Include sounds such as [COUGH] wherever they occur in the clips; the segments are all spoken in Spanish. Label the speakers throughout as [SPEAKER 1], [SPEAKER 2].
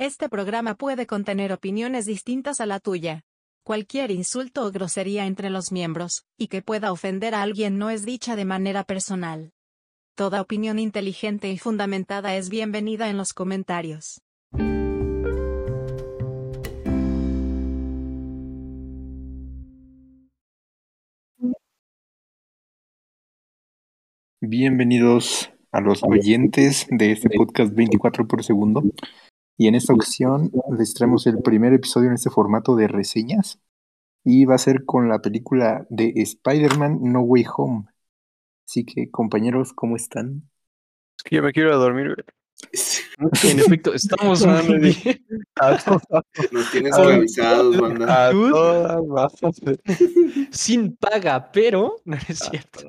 [SPEAKER 1] Este programa puede contener opiniones distintas a la tuya. Cualquier insulto o grosería entre los miembros, y que pueda ofender a alguien no es dicha de manera personal. Toda opinión inteligente y fundamentada es bienvenida en los comentarios.
[SPEAKER 2] Bienvenidos a los oyentes de este podcast 24 por segundo. Y en esta ocasión les traemos el primer episodio en este formato de reseñas. Y va a ser con la película de Spider-Man No Way Home. Así que, compañeros, ¿cómo están?
[SPEAKER 3] Es que yo me quiero dormir.
[SPEAKER 4] En efecto, estamos [LAUGHS] muy bien.
[SPEAKER 5] Nos tienes esclavizados, banda.
[SPEAKER 3] A todas bajas. [LAUGHS]
[SPEAKER 4] Sin paga, pero [LAUGHS] no es cierto.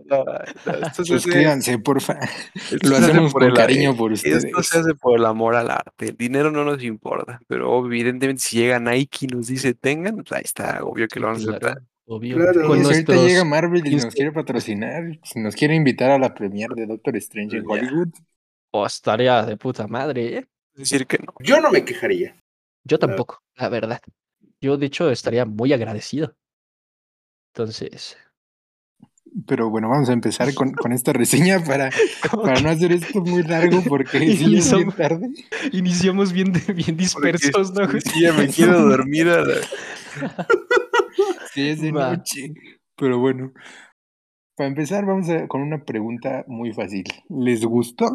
[SPEAKER 3] Se hace-
[SPEAKER 2] Suscríbanse, porfa. Lo hacemos
[SPEAKER 3] por el-
[SPEAKER 2] cariño por ustedes.
[SPEAKER 3] Esto se hace por el amor al arte. El dinero no nos importa, pero evidentemente si llega Nike y nos dice tengan, pues ahí está, obvio que lo vamos a aceptar.
[SPEAKER 4] obvio.
[SPEAKER 5] Claro.
[SPEAKER 4] Con
[SPEAKER 2] ahorita llega Marvel y nos
[SPEAKER 4] Insta-
[SPEAKER 2] quiere patrocinar, si nos quiere invitar a la premiere de Doctor Strange en
[SPEAKER 3] Pues.
[SPEAKER 2] Hollywood,
[SPEAKER 4] Oh, estaría de puta madre, ¿eh?
[SPEAKER 3] Es decir que no.
[SPEAKER 5] Yo no me quejaría.
[SPEAKER 4] Yo tampoco, la verdad. Yo, de hecho, estaría muy agradecido. Entonces,
[SPEAKER 2] pero bueno, vamos a empezar con, [LAUGHS] con esta reseña para, para no hacer esto muy largo porque [LAUGHS] sí es bien tarde.
[SPEAKER 4] iniciamos bien, bien dispersos, ¿no?
[SPEAKER 3] Porque sí, ya me quiero [LAUGHS] dormir. a la-
[SPEAKER 2] Sí, es de
[SPEAKER 4] Va.
[SPEAKER 2] noche. Pero bueno, para empezar vamos a- con una pregunta muy fácil. ¿Les gustó?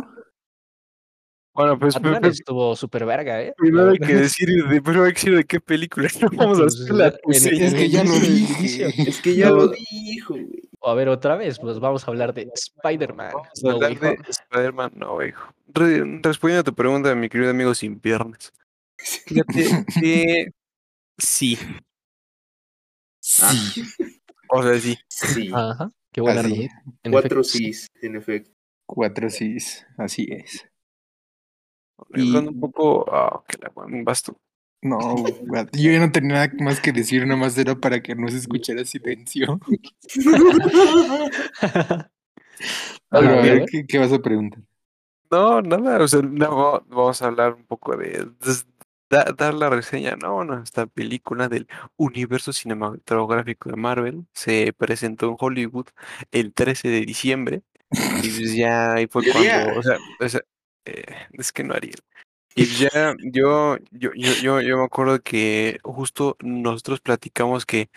[SPEAKER 3] Bueno, pues
[SPEAKER 4] Batman
[SPEAKER 3] pe- pe-
[SPEAKER 4] estuvo súper verga, ¿eh?
[SPEAKER 3] primero hay que decir de, primero hay que decir de qué película. [LAUGHS] No vamos a
[SPEAKER 4] Pues,
[SPEAKER 3] hacer la
[SPEAKER 4] en-
[SPEAKER 3] reseña.
[SPEAKER 2] Es que ya lo dije.
[SPEAKER 5] Es que ya
[SPEAKER 3] No.
[SPEAKER 5] lo dijo, güey.
[SPEAKER 4] A ver, otra vez, pues vamos a hablar de Spider-Man.
[SPEAKER 3] Vamos a
[SPEAKER 4] No
[SPEAKER 3] hablar
[SPEAKER 4] Way
[SPEAKER 3] de
[SPEAKER 4] Home.
[SPEAKER 3] Spider-Man No. Re- respondiendo a tu pregunta, mi querido amigo sin piernas. Fíjate [LAUGHS] sí.
[SPEAKER 5] Sí.
[SPEAKER 3] O sea, sí.
[SPEAKER 5] Sí.
[SPEAKER 4] Ajá, qué buen
[SPEAKER 2] Así,
[SPEAKER 4] argumento. En
[SPEAKER 5] Cuatro sís, en efecto.
[SPEAKER 2] cuatro sí, así es.
[SPEAKER 3] Hablando
[SPEAKER 2] Y-
[SPEAKER 3] un poco. Ah, que la vas tú.
[SPEAKER 2] No, yo ya no tenía nada más que decir, nada más era para que no se escuchara silencio.
[SPEAKER 4] A [LAUGHS]
[SPEAKER 2] Pero a
[SPEAKER 4] ver, a
[SPEAKER 2] ver,
[SPEAKER 4] ver.
[SPEAKER 2] ¿qué, qué vas a preguntar?
[SPEAKER 3] No, nada, o sea, no, vamos a hablar un poco de, da- dar la reseña, ¿no? Bueno, esta película del universo cinematográfico de Marvel se presentó en Hollywood el 13 de diciembre y pues ya ahí fue
[SPEAKER 5] Yeah.
[SPEAKER 3] cuando, o sea, o sea, eh, es que no haría. Y ya yo, yo, yo, yo, yo me acuerdo que justo nosotros platicamos que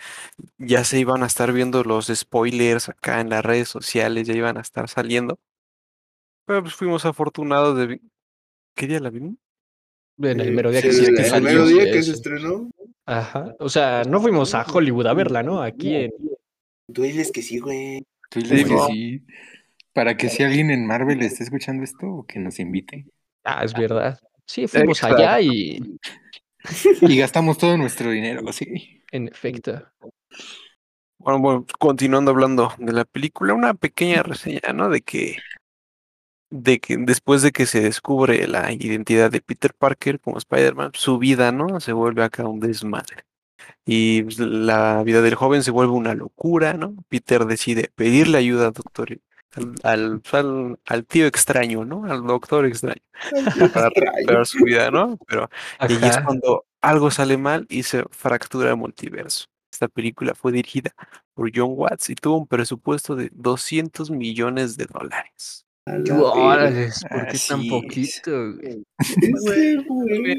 [SPEAKER 3] ya se iban a estar viendo los spoilers acá en las redes sociales, ya iban a estar saliendo. Pero pues fuimos afortunados de... ¿Qué día la vimos?
[SPEAKER 4] En el
[SPEAKER 5] Eh,
[SPEAKER 4] mero día
[SPEAKER 5] sí,
[SPEAKER 4] que, se- que
[SPEAKER 5] el mero día que se estrenó.
[SPEAKER 4] Ajá. O sea, no fuimos a Hollywood a verla, ¿no? Aquí en.
[SPEAKER 5] Tú diles que sí, güey.
[SPEAKER 2] Tú diles que sí. Para que si alguien en Marvel esté escuchando esto, o que nos invite.
[SPEAKER 4] Ah, es verdad. Sí, fuimos
[SPEAKER 3] Exacto.
[SPEAKER 4] allá y. [LAUGHS]
[SPEAKER 2] Y gastamos todo nuestro dinero, sí.
[SPEAKER 4] En efecto.
[SPEAKER 3] Bueno, bueno, continuando hablando de la película, una pequeña reseña, ¿no? De que, de que después de que se descubre la identidad de Peter Parker como Spider-Man, su vida, ¿no? Se vuelve acá un desmadre. Y la vida del joven se vuelve una locura, ¿no? Peter decide pedirle ayuda al doctor, al, al, al- al tío extraño, ¿no? Al doctor extraño, [LAUGHS] para recuperar su vida, ¿no? Pero y ahí es cuando algo sale mal y se fractura el multiverso. Esta película fue dirigida por John Watts y tuvo un presupuesto de 200 millones de dólares.
[SPEAKER 4] Órale, ¿por qué
[SPEAKER 2] Así
[SPEAKER 4] tan poquito? [LAUGHS] güey?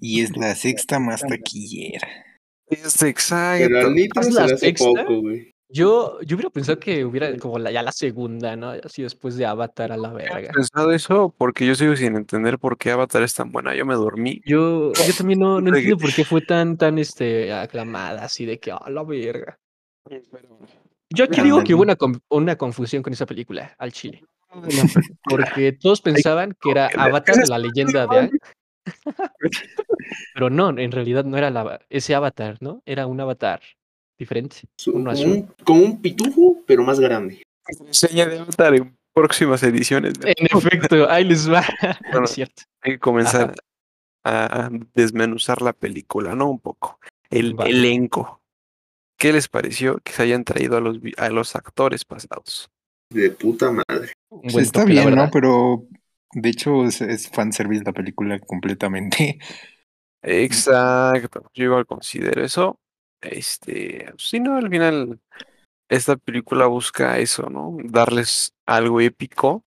[SPEAKER 2] Y es la sexta más taquillera.
[SPEAKER 3] Es exacto.
[SPEAKER 5] Pero al litro
[SPEAKER 4] ¿Es
[SPEAKER 5] se
[SPEAKER 4] la sexta?
[SPEAKER 5] poco, güey.
[SPEAKER 4] Yo, yo hubiera pensado que hubiera como la, ya la segunda, ¿no? Así después de Avatar a la verga.
[SPEAKER 3] pensado eso porque yo sigo sin entender por qué Avatar es tan buena. Yo me dormí.
[SPEAKER 4] Yo, yo también no, no [LAUGHS] entiendo por qué fue tan, tan este, aclamada, así de que, a la verga. Yo aquí digo que hubo una, con- una confusión con esa película, al chile. [LAUGHS] Porque todos [LAUGHS] pensaban que era Avatar, la leyenda de Aang. Pero no, en realidad no era la, ese Avatar, ¿no? Era un Avatar diferente. Uno
[SPEAKER 5] como,
[SPEAKER 4] azul.
[SPEAKER 5] un, como un pitufo, pero más grande.
[SPEAKER 3] Reseña de Avatar en próximas ediciones.
[SPEAKER 4] En efecto, [LAUGHS] ahí les va.
[SPEAKER 3] Bueno. [LAUGHS]
[SPEAKER 4] es cierto.
[SPEAKER 3] Hay que comenzar a a desmenuzar la película, ¿no? Un poco. El
[SPEAKER 4] Vale.
[SPEAKER 3] elenco. ¿Qué les pareció que se hayan traído a los, a los actores pasados?
[SPEAKER 5] De puta madre.
[SPEAKER 2] Pues está
[SPEAKER 4] toque,
[SPEAKER 2] bien, ¿no? Pero De hecho, es, es fanservice la película completamente.
[SPEAKER 3] Exacto, yo igual considero eso. Este, sí, no, al final esta película busca eso, ¿no? Darles algo épico.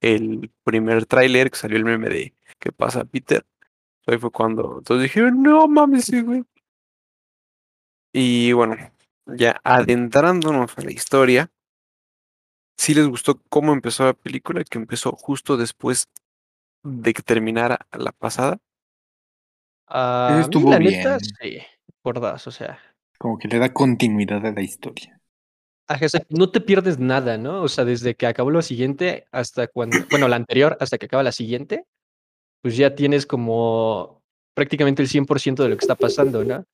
[SPEAKER 3] El primer tráiler que salió el meme de ¿Qué pasa, Peter? Ahí fue cuando todos dijeron, no mames, sí, güey. Y bueno, ya adentrándonos a la historia, sí les gustó cómo empezó la película, que empezó justo después de que terminara la pasada.
[SPEAKER 2] Estuvo
[SPEAKER 4] la neta,
[SPEAKER 2] bien.
[SPEAKER 4] sí, por dos, o sea.
[SPEAKER 2] Como que le da continuidad a la historia.
[SPEAKER 4] Ajá, o sea, no te pierdes nada, ¿no? O sea, desde que acabó lo siguiente hasta cuando, bueno, la anterior hasta que acaba la siguiente, pues ya tienes como prácticamente el 100% de lo que está pasando, ¿no?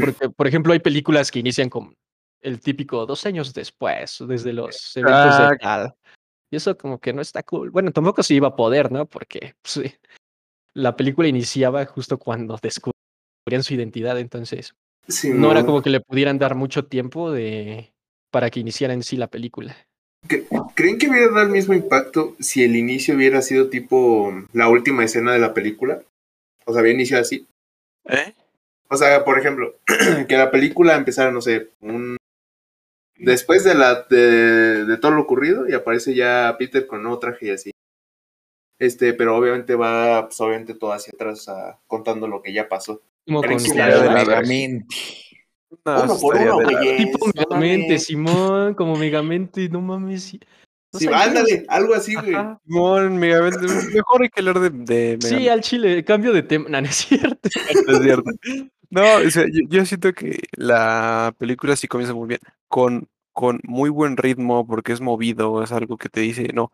[SPEAKER 4] Porque, por ejemplo, hay películas que inician con el típico dos años después, desde los eventos de
[SPEAKER 3] Exacto.
[SPEAKER 4] tal. Y eso como que no está cool. Bueno, tampoco se iba a poder, ¿no? Porque pues, sí, la película iniciaba justo cuando descubrían su identidad, entonces
[SPEAKER 5] Sí,
[SPEAKER 4] no era
[SPEAKER 5] mo.
[SPEAKER 4] como que le pudieran dar mucho tiempo de para que iniciara en sí la película.
[SPEAKER 5] ¿Creen que hubiera dado el mismo impacto si el inicio hubiera sido tipo la última escena de la película? O sea, había iniciado así.
[SPEAKER 3] ¿Eh?
[SPEAKER 5] O sea, por ejemplo, [CLEARS THROAT] que la película empezara, no sé, un... después de la de, de todo lo ocurrido y aparece ya Peter con nuevo traje y así. Este, pero obviamente va, pues obviamente todo hacia atrás a- contando lo que ya pasó.
[SPEAKER 4] Como
[SPEAKER 5] ¿Creen
[SPEAKER 4] con.
[SPEAKER 2] Megamente.
[SPEAKER 3] No,
[SPEAKER 5] uno por uno, güey.
[SPEAKER 4] Tipo
[SPEAKER 5] no
[SPEAKER 4] Megamente. Simón, como Megamente, no mames. sí. Dos
[SPEAKER 5] Sí, ándale, algo así, güey.
[SPEAKER 3] Simón, Megamente, mejor hay que hablar de, de
[SPEAKER 4] Sí, al chile, cambio de tema. [LAUGHS] No, no es cierto. [LAUGHS]
[SPEAKER 3] Es cierto. No, o sea, yo, yo siento que la película sí comienza muy bien, con, con muy buen ritmo, porque es movido, es algo que te dice, no,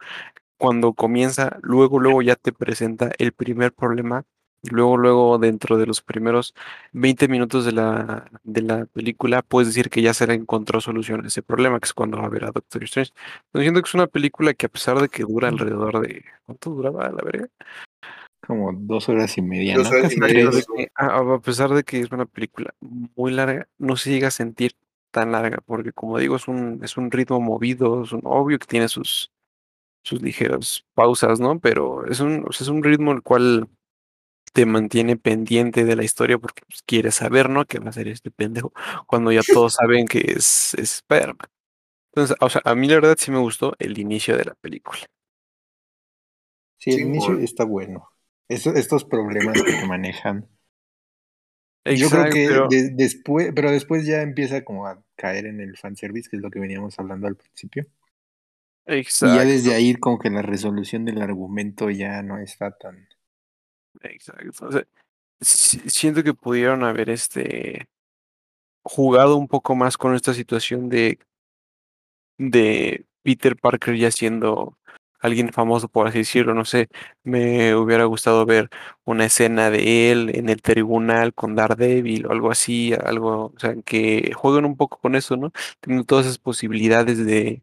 [SPEAKER 3] cuando comienza, luego, luego ya te presenta el primer problema, y luego, luego dentro de los primeros 20 minutos de la, de la película, puedes decir que ya se le encontró solución a ese problema, que es cuando va a ver a Doctor Strange. Entonces siento que es una película que a pesar de que dura alrededor de, ¿cuánto duraba la verga?
[SPEAKER 2] Como dos horas y media,
[SPEAKER 5] Dos
[SPEAKER 2] ¿no?
[SPEAKER 5] horas y
[SPEAKER 2] Casi
[SPEAKER 5] media,
[SPEAKER 2] tres.
[SPEAKER 5] dos
[SPEAKER 3] que, a, a pesar de que es una película muy larga, no se llega a sentir tan larga, porque como digo, es un, es un ritmo movido, es un obvio que tiene sus, sus ligeras pausas, ¿no? Pero es un, o sea, es un ritmo el cual te mantiene pendiente de la historia porque pues, quieres saber, ¿no? ¿Qué va a hacer este pendejo? Cuando ya todos [LAUGHS] saben que es, es Spider-Man. Entonces, o sea, a mí la verdad sí me gustó el inicio de la película.
[SPEAKER 2] Sí, el
[SPEAKER 5] Sí,
[SPEAKER 2] inicio está bueno. Eso- estos problemas que te manejan. Yo creo
[SPEAKER 3] Exacto,
[SPEAKER 2] que
[SPEAKER 3] pero-
[SPEAKER 2] de- después, pero después ya empieza como a caer en el fanservice, que es lo que veníamos hablando al principio. Y ya
[SPEAKER 3] Exacto.
[SPEAKER 2] desde ahí como que la resolución del argumento ya no está tan...
[SPEAKER 3] Exacto. O sea, si- siento que pudieron haber este jugado un poco más con esta situación de, de Peter Parker ya siendo alguien famoso, por así decirlo. No sé, me hubiera gustado ver una escena de él en el tribunal con Daredevil o algo así, algo, o sea, que jueguen un poco con eso, ¿no? Teniendo todas esas posibilidades de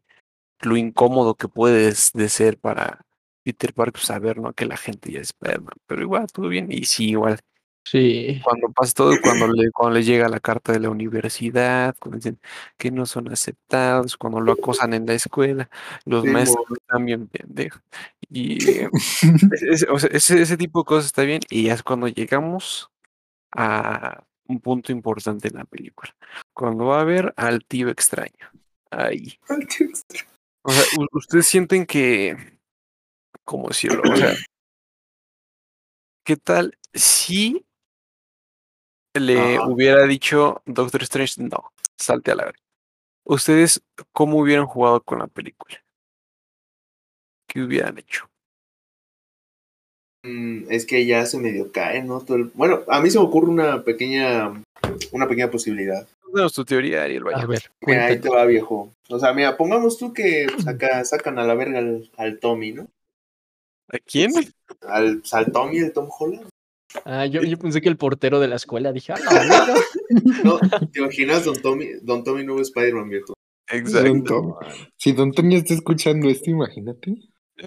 [SPEAKER 3] lo incómodo que puedes de ser para Peter Parker saber, ¿no? Que la gente ya es Spider-Man. Pero igual, todo bien. Y sí, igual,
[SPEAKER 4] Sí.
[SPEAKER 3] cuando pasa todo, cuando le, cuando le llega la carta de la universidad, cuando dicen que no son aceptados, cuando lo [LAUGHS] acosan en la escuela, los
[SPEAKER 5] Sí,
[SPEAKER 3] maestros están bien pendejos. Y [LAUGHS] ese, o sea, ese, ese tipo de cosas está bien. Y ya es cuando llegamos a un punto importante en la película. Cuando va a ver al tío extraño. Ahí. O sea, ustedes sienten que, ¿cómo decirlo? O sea, [CLEARS THROAT] ¿qué tal si le
[SPEAKER 5] Ajá.
[SPEAKER 3] hubiera dicho Doctor Strange, no, salte a la verga? ¿Ustedes cómo hubieran jugado con la película? ¿Qué hubieran hecho?
[SPEAKER 5] Mm, Es que ya se medio cae, ¿no? Todo el- Bueno, a mí se me ocurre una pequeña, una pequeña posibilidad.
[SPEAKER 3] Danos tu teoría, Ariel,
[SPEAKER 4] A ver,
[SPEAKER 5] Mira, ahí te va, viejo. O sea, mira, pongamos tú que pues, acá sacan a la verga al, al Tommy, ¿no?
[SPEAKER 3] ¿A quién?
[SPEAKER 5] Al, pues, al Tommy, el Tom Holland.
[SPEAKER 4] Ah, yo, yo pensé que el portero de la escuela dije, ah, la [LAUGHS] verga".
[SPEAKER 5] No, ¿te imaginas Don Tommy, Don Tommy nuevo Spider-Man, viejo?
[SPEAKER 3] Exacto.
[SPEAKER 2] Si Don Toño está escuchando esto, imagínate.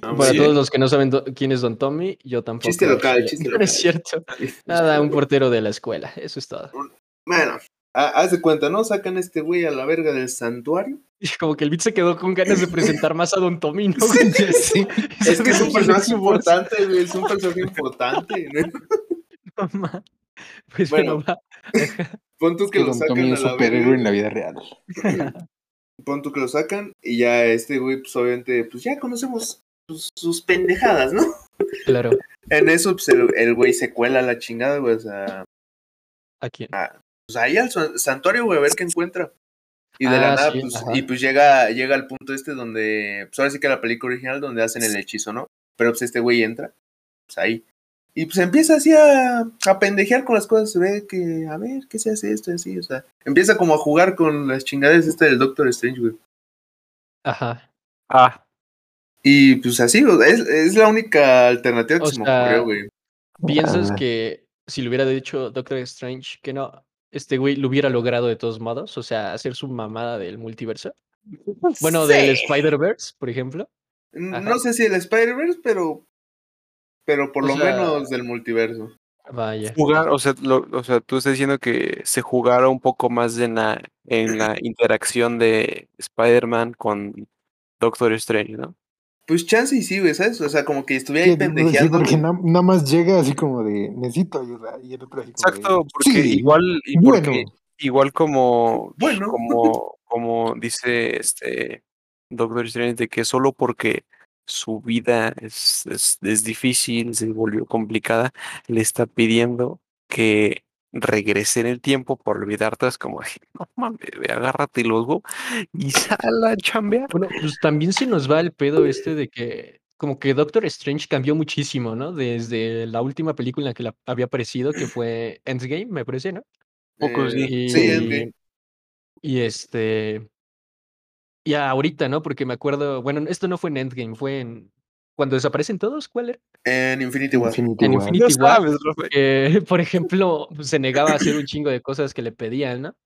[SPEAKER 5] No,
[SPEAKER 4] Para
[SPEAKER 3] Sí.
[SPEAKER 4] todos los que no saben quién es Don Tommy, yo tampoco.
[SPEAKER 5] Chiste local,
[SPEAKER 4] Sí,
[SPEAKER 5] chiste [LAUGHS]
[SPEAKER 4] no
[SPEAKER 5] local.
[SPEAKER 4] es cierto. Nada, un portero de la escuela, eso es todo.
[SPEAKER 5] Bueno, ah, haz de cuenta, ¿no? Sacan a este güey a la verga del santuario.
[SPEAKER 4] Y como que el beat se quedó con ganas de presentar más a Don Tomino.
[SPEAKER 2] Sí. [LAUGHS]
[SPEAKER 5] Es que es un personaje
[SPEAKER 4] voz.
[SPEAKER 5] importante. Es un personaje importante. ¿no? [LAUGHS]
[SPEAKER 4] No ma- Pues
[SPEAKER 5] Bueno,
[SPEAKER 4] bueno, va.
[SPEAKER 5] Pon tú que lo
[SPEAKER 2] Don
[SPEAKER 5] sacan
[SPEAKER 2] Tommy
[SPEAKER 5] a
[SPEAKER 2] es
[SPEAKER 5] la
[SPEAKER 2] superhéroe en la vida real. [LAUGHS]
[SPEAKER 5] Pon tú que lo sacan y ya este güey, pues obviamente, pues ya conocemos sus, sus pendejadas, ¿no?
[SPEAKER 4] Claro.
[SPEAKER 5] En eso, pues el, el güey se cuela la chingada, güey. O sea,
[SPEAKER 4] ¿A quién?
[SPEAKER 5] pues ahí al san- santuario, güey, a ver qué encuentra. Y de la
[SPEAKER 4] Ah,
[SPEAKER 5] nada,
[SPEAKER 4] sí,
[SPEAKER 5] pues, y pues llega, llega al punto este donde, pues ahora sí que la película original donde hacen el hechizo, ¿no? Pero pues este güey entra, pues ahí. Y pues empieza así a, a pendejear con las cosas, se ve que, a ver, ¿qué se hace esto? y Así, o sea, empieza como a jugar con las chingaderas este del Doctor Strange, güey.
[SPEAKER 4] Ajá.
[SPEAKER 3] Ah,
[SPEAKER 5] Y pues así, es, es la única alternativa que
[SPEAKER 4] O
[SPEAKER 5] se me ocurrió, güey.
[SPEAKER 4] ¿Piensas
[SPEAKER 2] Ah.
[SPEAKER 4] que si le hubiera dicho Doctor Strange que no, este güey lo hubiera logrado de todos modos? O sea, hacer su mamada del multiverso. [LAUGHS] Bueno, del. Spider-Verse, por ejemplo.
[SPEAKER 5] No
[SPEAKER 4] ajá.
[SPEAKER 5] sé si el Spider-Verse, pero, pero por
[SPEAKER 4] O
[SPEAKER 5] lo
[SPEAKER 4] sea-
[SPEAKER 5] menos del multiverso.
[SPEAKER 4] Vaya.
[SPEAKER 3] jugar, o sea, lo- o sea, tú estás diciendo que se jugara un poco más en la, en la [CLEARS THROAT] interacción de Spider-Man con Doctor Strange, ¿no?
[SPEAKER 5] Pues chance y sí, güey, ¿sabes? O sea, como que estuviera ahí
[SPEAKER 2] Sí,
[SPEAKER 5] pendejeando.
[SPEAKER 2] porque nada más llega así como de necesito ayuda. Y el otro así como de,
[SPEAKER 3] Exacto, porque
[SPEAKER 2] "Sí,
[SPEAKER 3] igual, y porque
[SPEAKER 2] Bueno,
[SPEAKER 3] igual como,
[SPEAKER 5] Bueno.
[SPEAKER 3] como, como dice este Doctor Strange, de que solo porque su vida es, es, es difícil, se volvió complicada, le está pidiendo que regrese en el tiempo por olvidar todo, es como, no mames, ve, agárrate los huevos y sal a chambear.
[SPEAKER 4] Bueno, pues también se nos va el pedo este de que como que Doctor Strange cambió muchísimo, ¿no? Desde la última película en la que la- había aparecido, que fue Endgame, me parece, ¿no?
[SPEAKER 3] Poco sí.
[SPEAKER 4] Y,
[SPEAKER 5] Sí, Endgame.
[SPEAKER 4] y este. Y ahorita, ¿no? Porque me acuerdo. Bueno, esto no fue en Endgame, fue en. Cuando desaparecen todos, ¿cuál era?
[SPEAKER 5] En Infinity War.
[SPEAKER 2] Infinity
[SPEAKER 4] En
[SPEAKER 2] War.
[SPEAKER 4] Infinity
[SPEAKER 3] No
[SPEAKER 4] War.
[SPEAKER 3] sabes, Rafa.
[SPEAKER 4] Que, por ejemplo, pues, se negaba a hacer un chingo de cosas que le pedían, ¿no?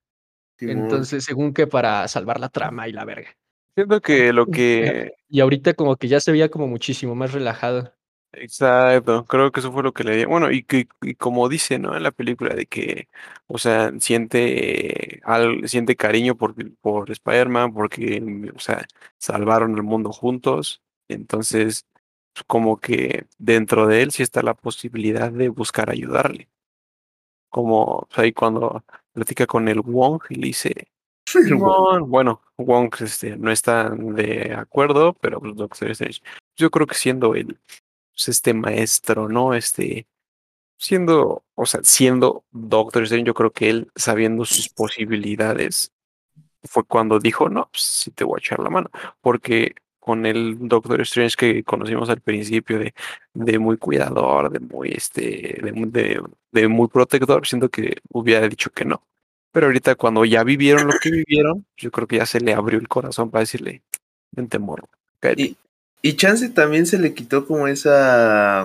[SPEAKER 4] Entonces, según que para salvar la trama y la verga.
[SPEAKER 3] Siento que lo que [LAUGHS]
[SPEAKER 4] Y ahorita como que ya se veía como muchísimo más relajado.
[SPEAKER 3] Exacto, creo que eso fue lo que le dio. Bueno, y que y como dice, ¿no? En la película de que, o sea, siente al, siente cariño por, por Spider-Man porque, o sea, salvaron el mundo juntos. Entonces, como que dentro de él sí está la posibilidad de buscar ayudarle. Como o sea, ahí cuando platica con el Wong y le dice, bueno, Wong este, no está de acuerdo, pero pues, Doctor Strange, yo creo que siendo el pues, este maestro, ¿no? Este, siendo, o sea, siendo Doctor Strange, yo creo que él, sabiendo sus posibilidades, fue cuando dijo, no, pues sí te voy a echar la mano, porque con el Doctor Strange que conocimos al principio de, de muy cuidador, de muy, este, de, de, de muy protector, siento que hubiera dicho que no. Pero ahorita cuando ya vivieron lo que vivieron, yo creo que ya se le abrió el corazón para decirle, morro. cállate".
[SPEAKER 5] Y, y Chance también se le quitó como esa.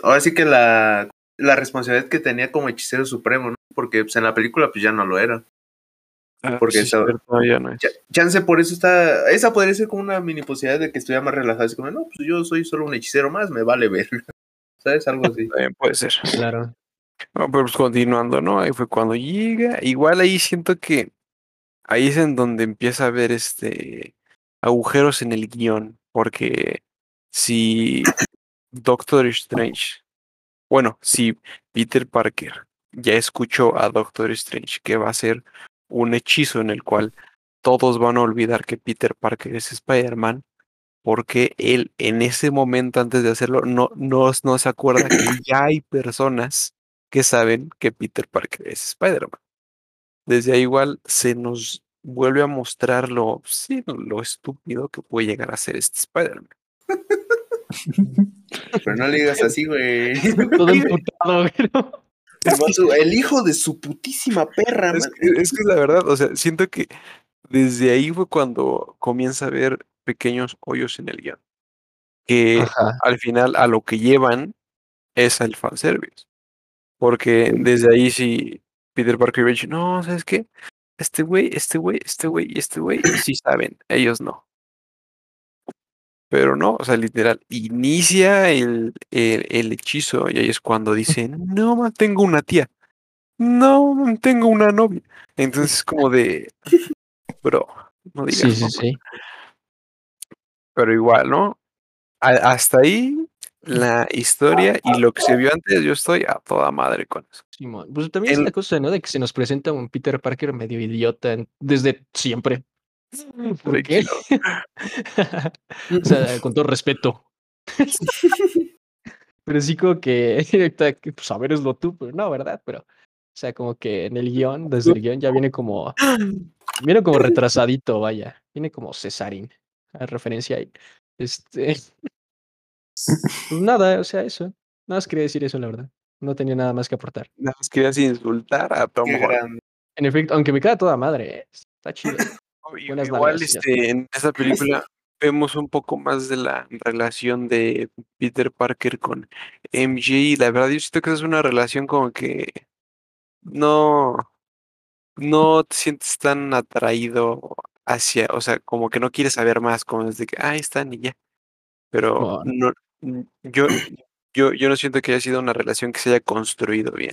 [SPEAKER 5] Ahora sí que la, la responsabilidad que tenía como hechicero supremo, ¿no? Porque pues, en la película pues ya no lo era.
[SPEAKER 3] Ah,
[SPEAKER 5] porque
[SPEAKER 3] sí, cierto, no es.
[SPEAKER 5] Ch- Chance por eso está. Esa podría ser como una mini posibilidad de que estuviera más relajado. Así como, no, pues yo soy solo un hechicero más, me vale ver. [LAUGHS] ¿Sabes? Algo así.
[SPEAKER 3] También puede ser.
[SPEAKER 4] Claro.
[SPEAKER 3] No, pero pues continuando, ¿no? Ahí fue cuando llega. Igual ahí siento que ahí es en donde empieza a haber este agujeros en el guion. Porque si Doctor Strange, bueno, si Peter Parker ya escuchó a Doctor Strange que va a ser un hechizo en el cual todos van a olvidar que Peter Parker es Spider-Man, porque él en ese momento antes de hacerlo no, no, no se acuerda que [CLEARS THROAT] ya hay personas que saben que Peter Parker es Spider-Man. Desde ahí igual se nos vuelve a mostrar lo, sí, lo estúpido que puede llegar a ser este Spider-Man. [LAUGHS]
[SPEAKER 5] Pero no le digas así, güey.
[SPEAKER 4] Todo emputado, [LAUGHS] güey. ¿no?
[SPEAKER 5] El hijo de su putísima perra.
[SPEAKER 3] Es
[SPEAKER 5] man.
[SPEAKER 3] que, es que es la verdad, o sea, siento que desde ahí fue cuando comienza a ver pequeños hoyos en el guion. Que
[SPEAKER 4] Ajá.
[SPEAKER 3] al final a lo que llevan es al fanservice. Porque desde ahí sí Peter Parker y Rich, no, ¿sabes qué? Este güey, este güey, este güey y este güey sí saben, ellos no. Pero no, o sea, literal, inicia el, el, el hechizo y ahí es cuando dicen, no, tengo una tía. no, tengo una novia. Entonces, como de, bro, no digas.
[SPEAKER 4] Sí, sí, sí.
[SPEAKER 3] Pero igual, ¿no? A- hasta ahí la historia y lo que se vio antes, yo estoy a toda madre con eso.
[SPEAKER 4] Simón. Pues también es la cosa, ¿no? De que se nos presenta un Peter Parker medio idiota desde siempre. [LAUGHS] ¿Por qué? [LAUGHS] O sea, con todo respeto. [LAUGHS] pero sí como que, pues a ver, es lo tú, pero no, ¿verdad? Pero, o sea, como que en el guion, desde el guion ya viene como, viene como retrasadito, vaya. Viene como Cesarín, a referencia ahí. Este, pues nada, o sea, eso. Nada más quería decir eso, la verdad. No tenía nada más que aportar.
[SPEAKER 3] Nada más querías insultar a Tom Holland.
[SPEAKER 4] En efecto, aunque me queda toda madre, ¿eh? está chido. Buenas
[SPEAKER 3] Igual este, en esta película [LAUGHS] vemos un poco más de la relación de Peter Parker con MJ y la verdad yo siento que es una relación como que no, no te sientes tan atraído hacia, o sea, como que no quieres saber más, como es de que, ah, están y ya. Pero
[SPEAKER 4] Simón.
[SPEAKER 3] no, yo, yo, yo no siento que haya sido una relación que se haya construido bien.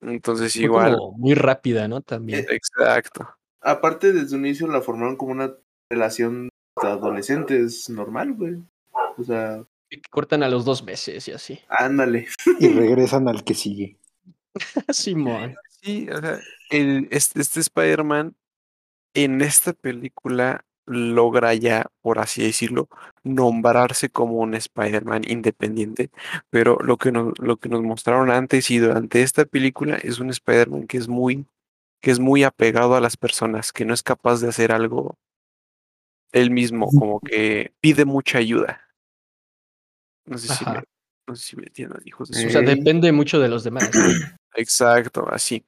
[SPEAKER 3] Entonces
[SPEAKER 4] Fue
[SPEAKER 3] igual,
[SPEAKER 4] como muy rápida, ¿no? También.
[SPEAKER 3] Exacto.
[SPEAKER 5] Aparte, desde un inicio la formaron como una relación de adolescentes normal, güey. O sea,
[SPEAKER 4] que cortan a los dos meses y así. [LAUGHS]
[SPEAKER 5] ándale.
[SPEAKER 2] Y regresan al que sigue. [LAUGHS]
[SPEAKER 4] Simón.
[SPEAKER 3] Sí, o sea, el, este, este Spider-Man en esta película logra ya, por así decirlo, nombrarse como un Spider-Man independiente, pero lo que nos, lo que nos mostraron antes y durante esta película es un Spider-Man que es muy, que es muy apegado a las personas, que no es capaz de hacer algo él mismo, como que pide mucha ayuda. No sé si me, no sé si me entiendan, hijos de su
[SPEAKER 4] O sea, depende mucho de los demás. [CLEARS THROAT]
[SPEAKER 3] Exacto, así.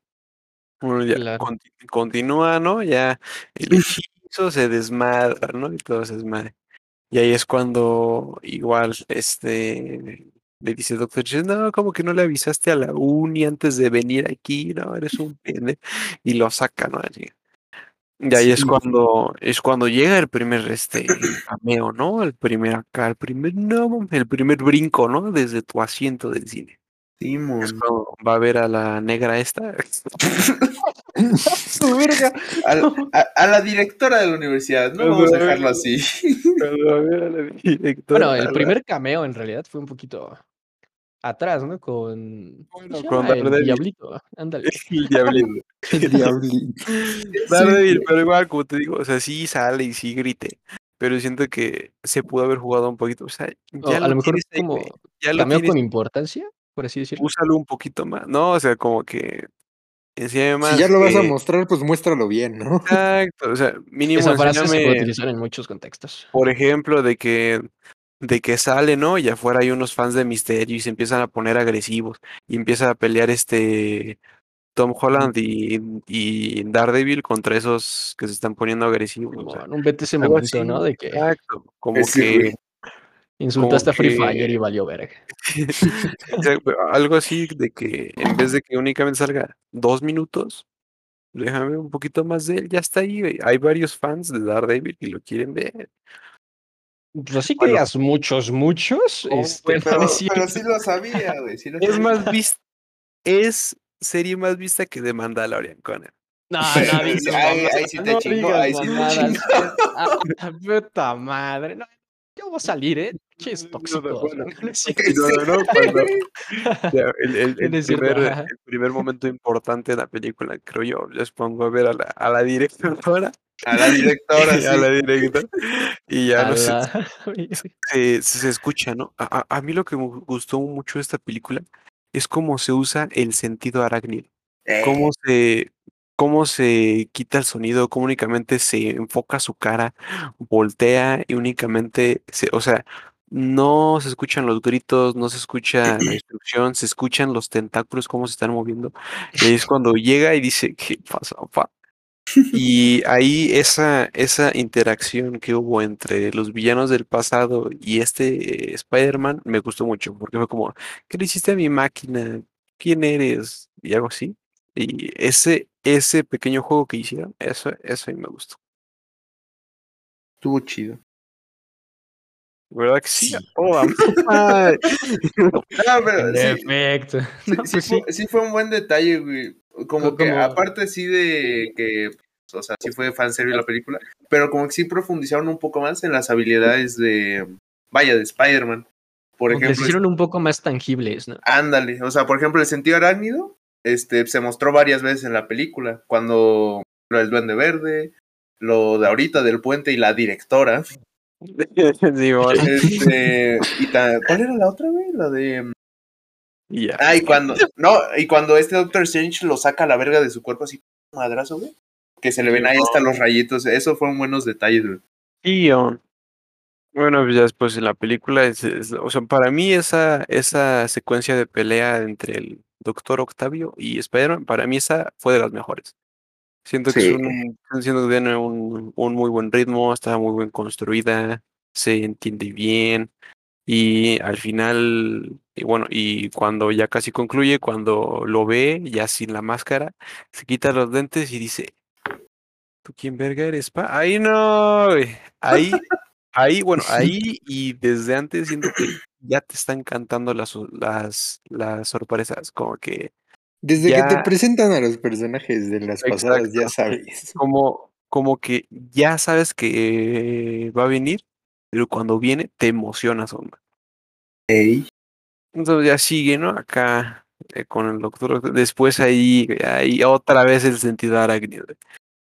[SPEAKER 3] Bueno, ya
[SPEAKER 4] Claro.
[SPEAKER 3] continúa, ¿no? Ya el hechizo se desmadra, ¿no? Y todo se desmadre. Y ahí es cuando igual este le dice Doctor no, como que no le avisaste a la uni antes de venir aquí, no, eres un pende. Y lo saca, ¿no? Y ahí es
[SPEAKER 5] Sí.
[SPEAKER 3] cuando, es cuando llega el primer este cameo, ¿no? El primer acá, el primer, no, el primer brinco, ¿no? Desde tu asiento del cine. Es
[SPEAKER 5] Simón.
[SPEAKER 3] cuando va a ver a la negra esta. [LAUGHS]
[SPEAKER 4] Su verga.
[SPEAKER 5] A, la- a- a la directora de la universidad, no vamos a dejarlo así.
[SPEAKER 3] A ver a la [LAUGHS] directora,
[SPEAKER 4] Bueno, el
[SPEAKER 3] la-
[SPEAKER 4] primer cameo en realidad fue un poquito atrás, ¿no? Con. ¿cómo
[SPEAKER 3] Bueno, con
[SPEAKER 4] llama? el
[SPEAKER 3] Daredevil.
[SPEAKER 4] diablito. Ándale. [LAUGHS]
[SPEAKER 3] el diablito. [LAUGHS]
[SPEAKER 2] El diablín. [LAUGHS]
[SPEAKER 3] Daredevil, pero igual, como te digo, o sea, sí sale y sí grite. Pero siento que se pudo haber jugado un poquito. O sea, ya
[SPEAKER 4] a
[SPEAKER 3] lo
[SPEAKER 4] lo mejor
[SPEAKER 3] tienes
[SPEAKER 4] como
[SPEAKER 3] ya lo tienes,
[SPEAKER 4] con importancia, por así decirlo.
[SPEAKER 3] úsalo un poquito más. No, o sea, como que enséñame más.
[SPEAKER 2] Si ya lo vas a mostrar, pues muéstralo bien, ¿no?
[SPEAKER 3] Exacto, o sea, mínimo
[SPEAKER 4] Esa frase se puede
[SPEAKER 3] enséñame,
[SPEAKER 4] utilizar en muchos contextos.
[SPEAKER 3] por ejemplo, de que de que sale, ¿no? Y afuera hay unos fans de Misterio y se empiezan a poner agresivos y empieza a pelear este Tom Holland y, y Daredevil contra esos que se están poniendo agresivos. o sea,
[SPEAKER 4] Bueno, un vete ese
[SPEAKER 3] algo
[SPEAKER 4] momento,
[SPEAKER 3] así,
[SPEAKER 4] ¿no? De que
[SPEAKER 3] Exacto, como que
[SPEAKER 4] insultaste a Free
[SPEAKER 3] que-
[SPEAKER 4] Fire y valió verga. [LAUGHS]
[SPEAKER 3] algo así de que en vez de que únicamente salga dos minutos, déjame un poquito más de él, ya está ahí, güey. Hay varios fans de Daredevil y lo quieren ver.
[SPEAKER 4] Pues que
[SPEAKER 3] Bueno.
[SPEAKER 4] muchos, muchos.
[SPEAKER 3] Oh,
[SPEAKER 4] este, [LAUGHS]
[SPEAKER 5] Pero, sí lo sabía, güey. Sí lo
[SPEAKER 3] Es
[SPEAKER 5] sabía.
[SPEAKER 3] más vista, es serie más vista que de Mandalorian, Conan.
[SPEAKER 4] No,
[SPEAKER 5] Pero [LAUGHS]
[SPEAKER 4] no digas
[SPEAKER 5] ahí- sí te
[SPEAKER 4] no
[SPEAKER 5] chingó,
[SPEAKER 4] digas
[SPEAKER 5] ahí sí te
[SPEAKER 4] mamadas.
[SPEAKER 5] chingó. [LAUGHS]
[SPEAKER 4] Ah, puta madre. No, yo voy a salir, ¿eh?
[SPEAKER 3] No, no,
[SPEAKER 4] tóxicos. no es cierto.
[SPEAKER 3] No, no, no, cuando- ya, el, primer, el primer momento importante de la película, creo yo, les pongo a ver a la, a la directora.
[SPEAKER 5] A la directora, sí. [LAUGHS]
[SPEAKER 3] a la directora. Y ya no sé, [LAUGHS] se, se escucha, ¿no? A, a- mí lo que me gustó mucho de esta película es cómo se usa el sentido arácnido,
[SPEAKER 5] Eh,
[SPEAKER 3] cómo se, cómo se quita el sonido, cómo únicamente se enfoca su cara, voltea y únicamente, se, o sea, no se escuchan los gritos, no se escucha la [CLEARS THROAT] instrucción, se escuchan los tentáculos, cómo se están moviendo. Y es [LAUGHS] cuando llega y dice, ¿qué pasa, pa? Y ahí esa, esa interacción que hubo entre los villanos del pasado y este eh, Spider-Man me gustó mucho, porque fue como, ¿qué le hiciste a mi máquina? ¿Quién eres? Y algo así. Y ese, ese pequeño juego que hicieron, eso, eso a mí me gustó.
[SPEAKER 5] Estuvo chido.
[SPEAKER 3] ¿Verdad que sí?
[SPEAKER 2] Sí.
[SPEAKER 5] Ah, [LAUGHS] pero sí,
[SPEAKER 4] efecto.
[SPEAKER 5] sí,
[SPEAKER 4] No,
[SPEAKER 5] sí
[SPEAKER 4] pues
[SPEAKER 5] fue,
[SPEAKER 4] sí.
[SPEAKER 5] sí fue un buen detalle, güey. Como
[SPEAKER 4] Co-
[SPEAKER 5] que,
[SPEAKER 4] como-
[SPEAKER 5] aparte sí de que, o sea, sí fue fanservice la película, pero como que sí profundizaron un poco más en las habilidades de, vaya, de Spider-Man. Por
[SPEAKER 4] Como que les
[SPEAKER 5] ejemplo,
[SPEAKER 4] hicieron un poco más tangibles, ¿no?
[SPEAKER 5] ándale, o sea, por ejemplo, el sentido arácnido, este, se mostró varias veces en la película, cuando lo del Duende Verde, lo de ahorita del puente y la directora. [LAUGHS]
[SPEAKER 3] Sí,
[SPEAKER 5] Este, y ta- ¿Cuál era la otra, güey? La de...
[SPEAKER 3] y ya.
[SPEAKER 5] Ah, y cuando, no, y cuando este Doctor Strange lo saca a la verga de su cuerpo así, madrazo, güey. Que se le ven ahí hasta los rayitos. Eso fueron buenos detalles, güey.
[SPEAKER 3] Y um, bueno, pues ya después en la película, es- es- o sea, para mí esa, esa secuencia de pelea entre el Doctor Octavio y Spider-Man, para mí esa fue de las mejores. Siento que es un, siento que tiene un, un muy buen ritmo, está muy bien construida, se entiende bien. Y al final, y bueno, y cuando ya casi concluye, cuando lo ve ya sin la máscara, se quita los lentes y dice, ¿tú quién verga eres, pa? Ahí no, güey. Ahí, ahí, bueno, ahí y desde antes siento que ya te están cantando las, las, las sorpresas, como que,
[SPEAKER 2] Desde que te presentan a los personajes de las pasadas, ya sabes.
[SPEAKER 3] como, como que ya sabes que va a venir, pero cuando viene te emocionas, hombre.
[SPEAKER 5] Ey.
[SPEAKER 3] Entonces ya sigue, ¿no? Acá eh, con el doctor. Después ahí, ahí otra vez el sentido arácnido.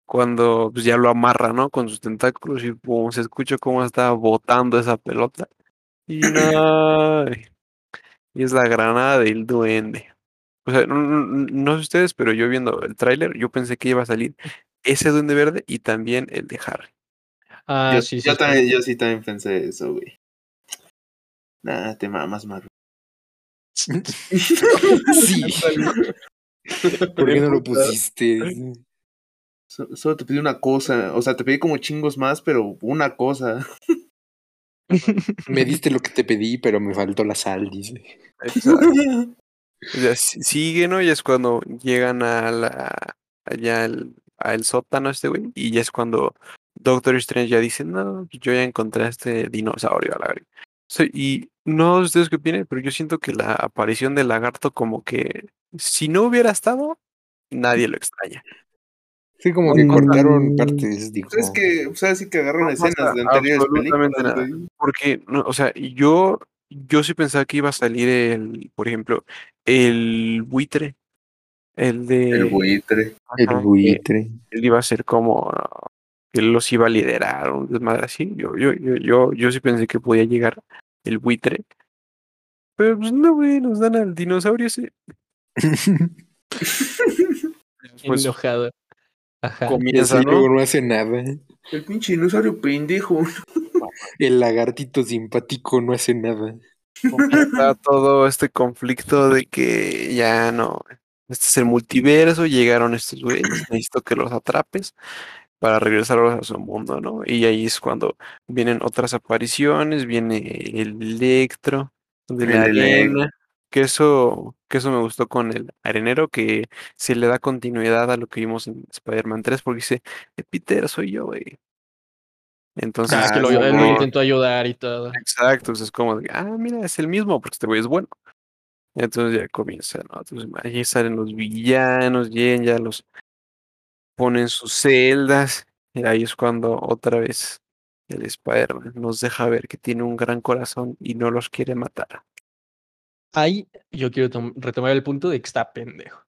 [SPEAKER 3] Cuando pues, ya lo amarra, ¿no? Con sus tentáculos y pum, se escucha cómo está botando esa pelota. Y no. Y es la granada del duende. O sea, no, no- no- no sé ustedes, pero yo viendo el tráiler, yo pensé que iba a salir ese duende verde y también el de Harry.
[SPEAKER 4] Ah,
[SPEAKER 5] yo,
[SPEAKER 4] sí, sí.
[SPEAKER 5] yo
[SPEAKER 4] sí.
[SPEAKER 5] también, yo sí también pensé eso, güey. Nada, te mamas, Maru.
[SPEAKER 2] Sí. [LAUGHS] ¿Por qué no lo pusiste?
[SPEAKER 5] So- Solo te pedí una cosa. O sea, te pedí como chingos más, pero una cosa.
[SPEAKER 2] Me diste lo que te pedí, pero me faltó la sal, dice. [LAUGHS]
[SPEAKER 3] Ya si- sigue, ¿no? Y es cuando llegan a la, allá al, al sótano este güey. Y ya es cuando Doctor Strange ya dice, no, yo ya encontré a este dinosaurio a la verga". Sea, y no sé ustedes qué opinan, pero yo siento que la aparición del lagarto como que si no hubiera estado, nadie lo extraña.
[SPEAKER 2] Sí, como que cortaron partes, dijo.
[SPEAKER 5] Pues es que, o sea, sí que agarran
[SPEAKER 3] No
[SPEAKER 5] escenas de anteriores
[SPEAKER 3] absolutamente
[SPEAKER 5] películas,
[SPEAKER 3] nada. Porque, no, o sea, yo, yo sí pensaba que iba a salir el, por ejemplo, el buitre, el de...
[SPEAKER 5] El buitre.
[SPEAKER 2] El
[SPEAKER 3] Ajá,
[SPEAKER 2] buitre.
[SPEAKER 3] él iba a ser como que él los iba a liderar, un desmadre así. Yo, yo, yo, yo, yo sí pensé que podía llegar el buitre. Pero pues no, güey, nos dan al dinosaurio ese. Después [LAUGHS]
[SPEAKER 4] Enojado. Ajá.
[SPEAKER 2] Y
[SPEAKER 3] comienza, ¿no?
[SPEAKER 2] luego no hace nada.
[SPEAKER 5] El pinche dinosaurio pendejo.
[SPEAKER 2] El lagartito simpático no hace nada.
[SPEAKER 3] Comienza [LAUGHS] todo este conflicto de que ya no. Este es el multiverso, llegaron estos güeyes, necesito que los atrapes para regresarlos a su mundo, ¿no? Y ahí es cuando vienen otras apariciones, viene el Electro de la arena, que eso, que eso me gustó con el arenero, que se le da continuidad a lo que vimos en Spider-Man 3, porque dice, "Eh, Peter, soy yo, güey. Entonces,
[SPEAKER 4] Ah, es que lo,
[SPEAKER 3] como
[SPEAKER 4] él lo intentó ayudar y todo.
[SPEAKER 3] Exacto, entonces es como de, ah, mira, es el mismo, porque este güey es bueno. Entonces ya comienza, ¿no? Entonces ahí salen los villanos, llegan, ya los ponen sus celdas, y ahí es cuando otra vez el Spider-Man nos deja ver que tiene un gran corazón y no los quiere matar.
[SPEAKER 4] Ahí yo quiero tom- retomar el punto de que está pendejo.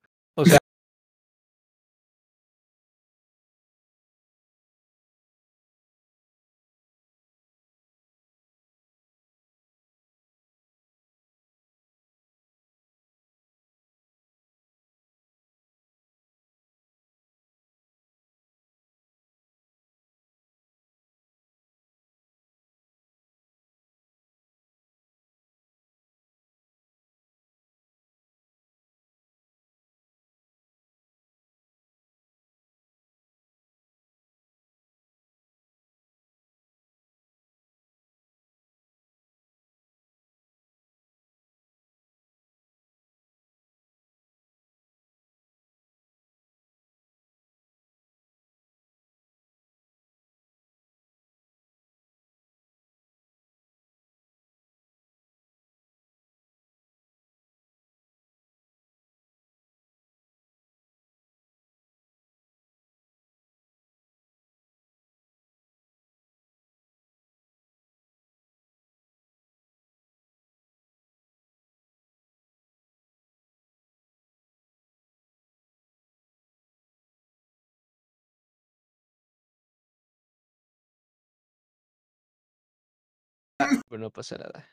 [SPEAKER 4] Pero no pasa nada.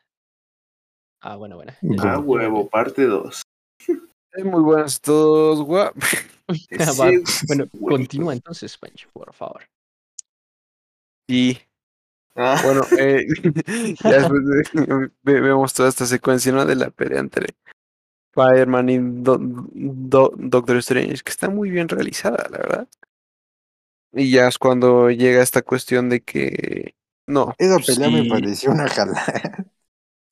[SPEAKER 4] Ah, bueno, bueno.
[SPEAKER 5] Ah, huevo, parte 2.
[SPEAKER 3] Es muy buenas todos, guap. [LAUGHS]
[SPEAKER 4] Va, Bueno, continúa entonces, Pancho, por favor.
[SPEAKER 3] Y
[SPEAKER 5] Ah,
[SPEAKER 3] bueno, eh, [LAUGHS] [LAUGHS] ya después de- ve- vemos toda esta secuencia ¿no? de la pelea entre Spider-Man y Do- Do- Doctor Strange, que está muy bien realizada, la verdad. Y ya es cuando llega esta cuestión de que. No.
[SPEAKER 2] Esa pelea me pareció una jalada. [LAUGHS]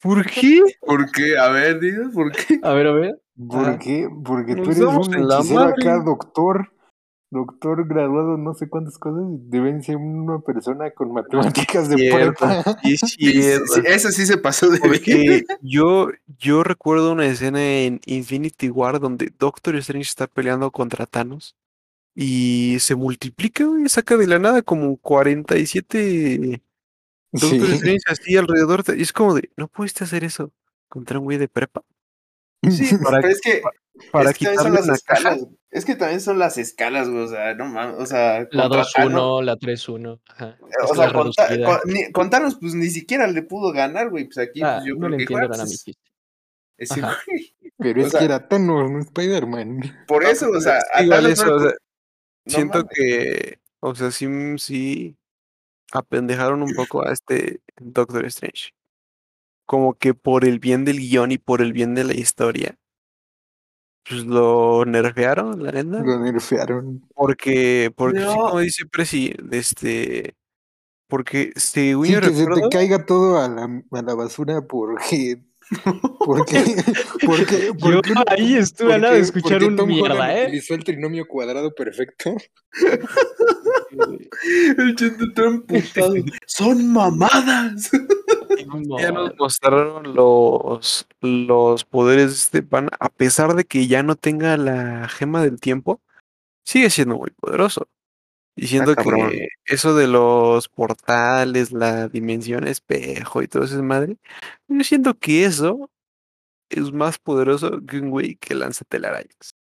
[SPEAKER 3] ¿Por qué?
[SPEAKER 5] ¿Por qué? A ver, digas, ¿por qué?
[SPEAKER 4] A ver, a ver.
[SPEAKER 2] ¿Por
[SPEAKER 4] Ajá.
[SPEAKER 2] qué? Porque
[SPEAKER 3] Nos
[SPEAKER 2] tú eres un hechicero acá, doctor. Doctor graduado, no sé cuántas cosas. Deben ser una persona con matemáticas de prepa.
[SPEAKER 3] sí, [LAUGHS]
[SPEAKER 5] Sí, sí, se pasó de
[SPEAKER 3] Porque yo, yo recuerdo una escena en Infinity War donde Doctor Strange está peleando contra Thanos y se multiplica, güey, saca de la nada como 47 Doctor
[SPEAKER 2] Sí.
[SPEAKER 3] Strange así alrededor. de- y es como de, no pudiste hacer eso contra un güey de prepa.
[SPEAKER 5] Sí, [LAUGHS]
[SPEAKER 3] Para-
[SPEAKER 5] pero es que,
[SPEAKER 3] Para
[SPEAKER 5] es que también son las
[SPEAKER 3] una caja.
[SPEAKER 5] escalas. Es que también son las escalas, güey. O sea, no mames. O sea,
[SPEAKER 4] La
[SPEAKER 5] contra
[SPEAKER 4] 2-1,
[SPEAKER 5] Thanos-
[SPEAKER 4] la 3-1. Ajá.
[SPEAKER 5] O
[SPEAKER 4] Es
[SPEAKER 5] sea,
[SPEAKER 4] la
[SPEAKER 5] con, ni- pues ni siquiera le pudo ganar, güey. Pues aquí,
[SPEAKER 4] Ah,
[SPEAKER 5] pues yo
[SPEAKER 4] no
[SPEAKER 5] creo
[SPEAKER 4] le
[SPEAKER 5] que
[SPEAKER 4] entiendo
[SPEAKER 5] igual,
[SPEAKER 4] a
[SPEAKER 5] pues,
[SPEAKER 4] Ajá.
[SPEAKER 5] güey.
[SPEAKER 2] Pero [LAUGHS]
[SPEAKER 5] O
[SPEAKER 2] es
[SPEAKER 5] sea-
[SPEAKER 2] que era Thanos, no Spider-Man.
[SPEAKER 5] Por eso, o sea, a
[SPEAKER 3] Igual eso,
[SPEAKER 5] no
[SPEAKER 3] o sea,
[SPEAKER 5] no
[SPEAKER 3] siento
[SPEAKER 5] mames.
[SPEAKER 3] que, o sea, sí, sí apendejaron un poco a este Doctor Strange. Como que por el bien del guion y por el bien de la historia, pues lo nerfearon, la neta.
[SPEAKER 2] Lo nerfearon.
[SPEAKER 3] Porque, porque sí,
[SPEAKER 5] No.
[SPEAKER 3] como dice Presi, este, porque según
[SPEAKER 2] Sí,
[SPEAKER 3] yo
[SPEAKER 2] que se te
[SPEAKER 3] recuerdo,
[SPEAKER 2] caiga todo a la, a la basura porque. [LAUGHS] Porque. Porque.
[SPEAKER 4] Yo ahí estuve a nada de escuchar un mierda, ¿eh?
[SPEAKER 2] utilizó el trinomio cuadrado perfecto. [LAUGHS]
[SPEAKER 5] El chente está emputado. Son mamadas. [LAUGHS]
[SPEAKER 3] ya nos mostraron los, los poderes de este pan, a pesar de que ya no tenga la gema del tiempo, sigue siendo muy poderoso.
[SPEAKER 5] Cabrón.
[SPEAKER 3] que eso de los portales, la dimensión espejo y todo eso es madre, yo siento que eso es más poderoso que un güey que lanza telarañas.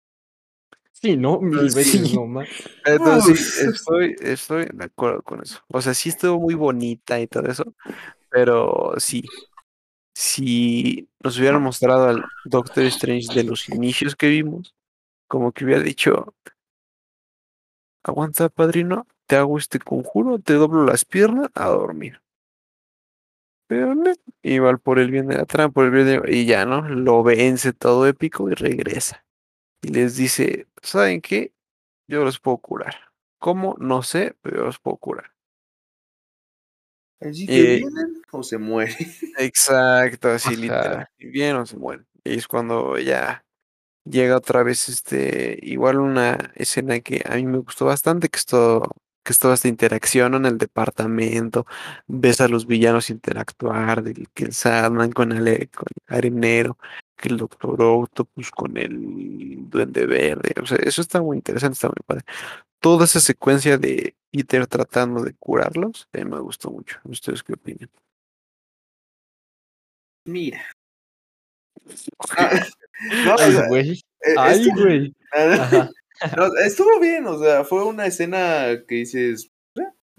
[SPEAKER 4] Sí, ¿no? Mil
[SPEAKER 5] Sí.
[SPEAKER 4] veces no más.
[SPEAKER 3] Entonces, sí, estoy, estoy de acuerdo con eso. O sea, sí estuvo muy bonita y todo eso, pero sí, si nos hubieran mostrado al Doctor Strange de los inicios que vimos, como que hubiera dicho, aguanta, padrino, te hago este conjuro, te doblo las piernas a dormir. Pero no, igual por el bien de la trama, por el bien de... Y ya, ¿no? Lo vence todo épico y regresa. Y les dice, ¿saben qué? Yo los puedo curar. ¿Cómo? No sé, pero yo los puedo curar.
[SPEAKER 5] Así que
[SPEAKER 3] Eh,
[SPEAKER 5] vienen o se mueren. [LAUGHS]
[SPEAKER 3] Exacto, así literal. Y bien o se mueren. Y es cuando ya llega otra vez este, igual una escena que a mí me gustó bastante, que es todo, que es toda esta interacción en el departamento, ves a los villanos interactuar, del que el Sandman con Ale, con el Arenero, que el Doctor Octopus con el Duende Verde, o sea, eso está muy interesante, está muy padre. Toda esa secuencia de Peter tratando de curarlos, mí me gustó mucho. ¿Ustedes qué opinan?
[SPEAKER 5] Mira. [LAUGHS] Ah, no,
[SPEAKER 4] Ay, güey.
[SPEAKER 5] eh,
[SPEAKER 4] Ay,
[SPEAKER 5] estuvo-
[SPEAKER 4] güey.
[SPEAKER 5] No, estuvo bien, o sea, fue una escena que dices,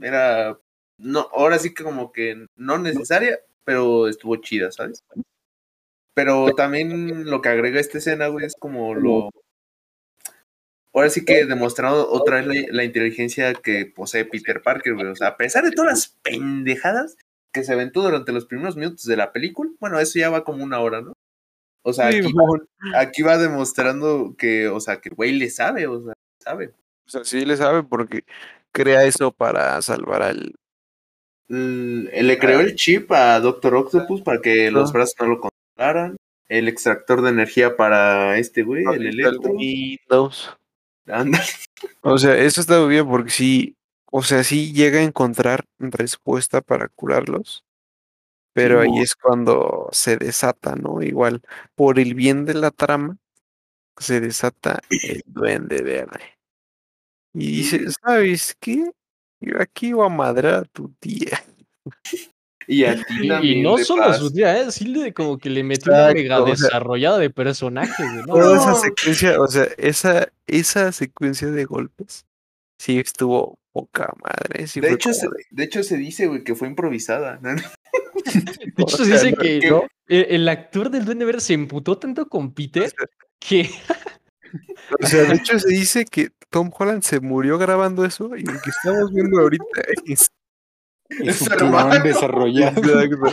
[SPEAKER 5] era, no, ahora sí que como que no necesaria, pero estuvo chida, ¿sabes? Pero también lo que agrega esta escena, güey, es como lo, ahora sí que demostrando otra vez la, la inteligencia que posee Peter Parker, güey, o sea, a pesar de todas las pendejadas que se aventó durante los primeros minutos de la película, bueno, eso ya va como una hora, ¿no? O sea, aquí, aquí va demostrando que, o sea, que el güey le sabe, o sea, sabe.
[SPEAKER 3] O sea, sí le sabe porque crea eso para salvar al.
[SPEAKER 5] L- Le creó el chip a Doctor Octopus para que los brazos no lo controlaran. El extractor de energía para este güey, el
[SPEAKER 3] al
[SPEAKER 5] electro.
[SPEAKER 3] Windows.
[SPEAKER 5] Anda.
[SPEAKER 3] O sea, eso está muy bien porque sí, o sea, sí llega a encontrar respuesta para curarlos. Pero ahí es cuando se desata, ¿no? Igual, por el bien de la trama, se desata el duende verde. Y dice, ¿sabes qué? Yo aquí voy a madrar a tu tía.
[SPEAKER 5] Y a ti [LAUGHS]
[SPEAKER 4] Y, y no solo
[SPEAKER 5] paz.
[SPEAKER 4] su tía, ¿eh? Sí le, como que le metió una
[SPEAKER 3] Exacto,
[SPEAKER 4] mega
[SPEAKER 3] o sea-
[SPEAKER 4] desarrollada de personajes, ¿no?
[SPEAKER 3] Toda esa
[SPEAKER 5] No.
[SPEAKER 3] secuencia, o sea, esa, esa secuencia de golpes, sí estuvo poca madre. sí
[SPEAKER 5] De hecho, se,
[SPEAKER 3] de-
[SPEAKER 5] de hecho, se dice, güey, que fue improvisada. [LAUGHS]
[SPEAKER 4] De hecho, se dice que el actor del Duende Verde se emputó tanto con Peter que
[SPEAKER 3] O sea, de hecho se dice que Tom Holland se murió grabando eso y lo que estamos viendo ahorita es
[SPEAKER 2] Es su plan [LAUGHS] desarrollado.
[SPEAKER 3] Exacto.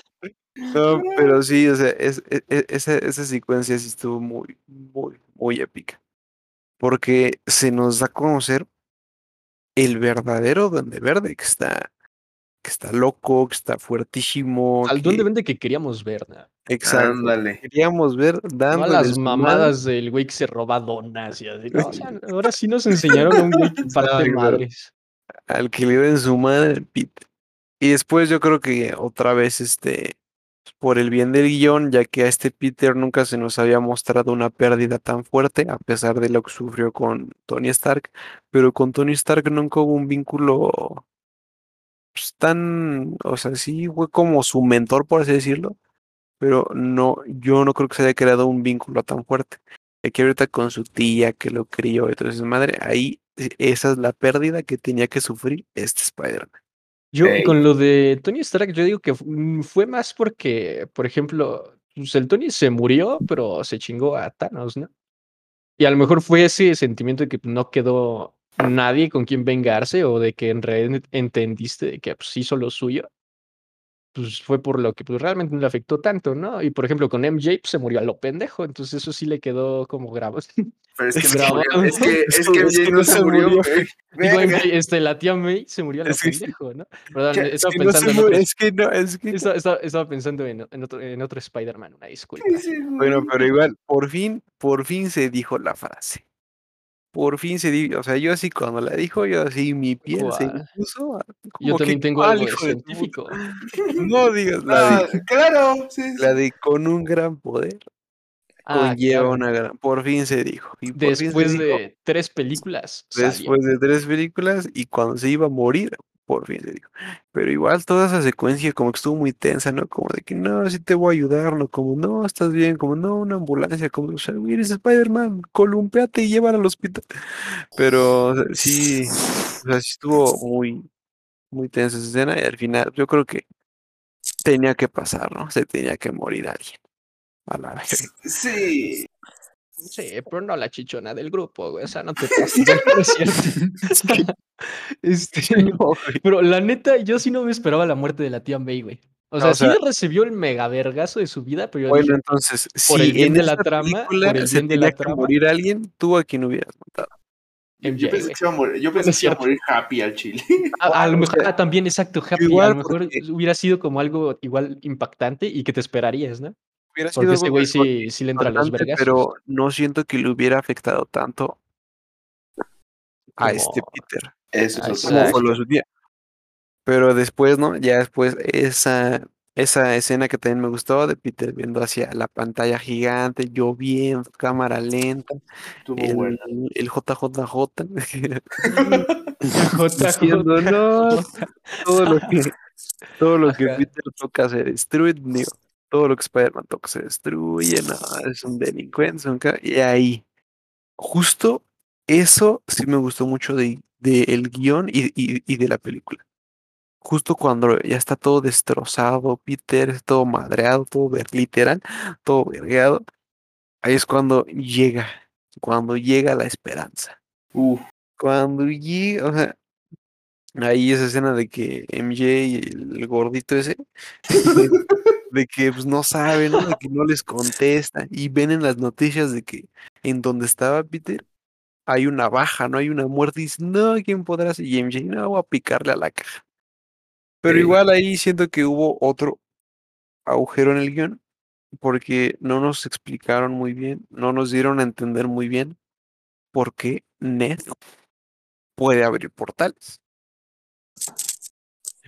[SPEAKER 3] No, pero sí, o sea, es, esa, esa secuencia sí estuvo muy, muy, muy épica. Porque se nos da a conocer el verdadero Duende Verde, que está, que está loco, que está fuertísimo.
[SPEAKER 4] al
[SPEAKER 3] que-
[SPEAKER 4] Duende Verde que queríamos ver, ¿no?
[SPEAKER 3] Exacto.
[SPEAKER 5] Ándale.
[SPEAKER 3] Queríamos ver dando
[SPEAKER 4] a las mamadas del güey que se roba donas y así. No, o sea, [LAUGHS] ahora sí nos enseñaron a un güey que parte madres.
[SPEAKER 3] al que le den su madre Pete. Y después yo creo que otra vez, este, por el bien del guion, ya que a este Peter nunca se nos había mostrado una pérdida tan fuerte, a pesar de lo que sufrió con Tony Stark, pero con Tony Stark nunca hubo un vínculo pues, tan, o sea, sí fue como su mentor, por así decirlo, pero no, yo no creo que se haya creado un vínculo tan fuerte. Aquí ahorita con su tía que lo crió, entonces madre, ahí e- esa es la pérdida que tenía que sufrir este Spider-Man.
[SPEAKER 4] Yo, con lo de Tony Stark, yo digo que mm, fue más porque, por ejemplo, pues el Tony se murió, pero se chingó a Thanos, ¿no? Y a lo mejor fue ese sentimiento de que no quedó nadie con quien vengarse o de que en realidad entendiste de que pues, hizo lo suyo. Pues fue por lo que pues, realmente no le afectó tanto, ¿no? Y por ejemplo, con MJ pues, se murió a lo pendejo, entonces eso sí le quedó como grabado.
[SPEAKER 5] Pero es [LAUGHS] que,
[SPEAKER 3] Es
[SPEAKER 5] se
[SPEAKER 4] que-
[SPEAKER 5] murió, es que, es [LAUGHS]
[SPEAKER 3] es
[SPEAKER 5] que MJ no
[SPEAKER 3] no
[SPEAKER 5] se murió,
[SPEAKER 3] murió.
[SPEAKER 5] güey. [LAUGHS]
[SPEAKER 4] Digo. MJ, este, la tía May se murió a lo
[SPEAKER 3] Es que-
[SPEAKER 4] pendejo, ¿no? Perdón, estaba
[SPEAKER 3] que no
[SPEAKER 4] pensando en
[SPEAKER 3] mu-
[SPEAKER 4] otro
[SPEAKER 3] es que no, es que no.
[SPEAKER 4] Estaba, estaba- estaba pensando en, en otro, en otro Spider-Man, una disculpa.
[SPEAKER 5] Sí, sí,
[SPEAKER 3] Bueno, pero igual, por fin, por fin se dijo la frase. Por fin se dijo, o sea, yo así cuando la dijo, yo así mi piel se puso.
[SPEAKER 4] Yo también tengo
[SPEAKER 3] ¿cuál,
[SPEAKER 4] algo de
[SPEAKER 3] de
[SPEAKER 4] científico.
[SPEAKER 3] No digas [LAUGHS]
[SPEAKER 5] Ah,
[SPEAKER 3] de,
[SPEAKER 5] claro, sí, sí.
[SPEAKER 3] la de con un gran poder
[SPEAKER 4] Ah,
[SPEAKER 3] conlleva
[SPEAKER 4] claro.
[SPEAKER 3] una gran. Por fin se dijo. Y se
[SPEAKER 4] Después
[SPEAKER 3] dijo,
[SPEAKER 4] de tres películas,
[SPEAKER 3] después de tres películas y cuando se iba a morir, por fin se dijo. Pero igual toda esa secuencia como que estuvo muy tensa, ¿no? Como de que no, sí te voy a ayudar, ¿no? Como no, estás bien, como no, una ambulancia, como, o sea, eres Spider-Man, columpiate y llévala al hospital. Pero sí, o sea, sí estuvo muy, muy tensa esa escena y al final yo creo que tenía que pasar, ¿no? Se tenía que morir alguien. A la verga.
[SPEAKER 5] Sí.
[SPEAKER 4] Sí, pero no la chichona del grupo, güey. O sea, no te [LAUGHS] pases, no es cierto. [LAUGHS] [LAUGHS] Este,
[SPEAKER 3] No,
[SPEAKER 4] pero la neta, yo sí no me esperaba la muerte de la tía May, güey. O sea,
[SPEAKER 3] o
[SPEAKER 4] sí recibió el mega vergazo de su vida, pero yo
[SPEAKER 3] Bueno,
[SPEAKER 4] dije,
[SPEAKER 3] entonces,
[SPEAKER 4] por el
[SPEAKER 3] si
[SPEAKER 4] bien
[SPEAKER 3] en
[SPEAKER 4] de la trama, por el
[SPEAKER 3] se
[SPEAKER 4] bien de la trama.
[SPEAKER 3] morir alguien, tú a quién hubieras matado.
[SPEAKER 5] Yo,
[SPEAKER 4] MJ,
[SPEAKER 5] yo pensé que iba a morir, yo pensé que iba a morir happy al chile.
[SPEAKER 4] A, a lo mejor, ah, también, exacto, Happy.
[SPEAKER 3] igual
[SPEAKER 4] a lo mejor
[SPEAKER 3] porque-
[SPEAKER 4] hubiera sido como algo igual impactante y que te esperarías, ¿no?
[SPEAKER 3] Hubiera
[SPEAKER 4] Porque ese güey sí, sí le entra a los vergazos.
[SPEAKER 3] pero no siento que le hubiera afectado tanto a este Peter
[SPEAKER 5] Eso es
[SPEAKER 3] lo de su tía. Pero después, ¿no? Ya después esa, esa escena que también me gustó de Peter viendo hacia la pantalla gigante, lloviendo, cámara lenta,
[SPEAKER 5] Estuvo
[SPEAKER 3] el,
[SPEAKER 5] bueno.
[SPEAKER 3] el JJJ
[SPEAKER 4] JJ. [LAUGHS] [LAUGHS]
[SPEAKER 3] diciendo no, todo lo que [LAUGHS] todo lo que. Peter toca se destruye, digo, todo lo que Spider-Man toca se destruye, no, es un delincuente, es un ca- y ahí, justo eso sí me gustó mucho de, de el guion y, y, y de la película. Justo cuando ya está todo destrozado, Peter, todo madreado, todo ver, literal, todo vergueado, ahí es cuando llega, cuando llega la esperanza.
[SPEAKER 5] Uf,
[SPEAKER 3] Cuando llega, o sea, ahí esa escena de que MJ y el gordito ese, [LAUGHS] de, que pues, no saben, ¿no? De que no les contesta y ven en las noticias de que en donde estaba Peter hay una baja, no hay una muerte y dicen, no, ¿quién podrá ser? MJ, no, voy a picarle a la caja. Pero
[SPEAKER 5] Sí.
[SPEAKER 3] igual ahí siento que hubo otro agujero en el guion porque no nos explicaron muy bien, no nos dieron a entender muy bien por qué Ned puede abrir portales.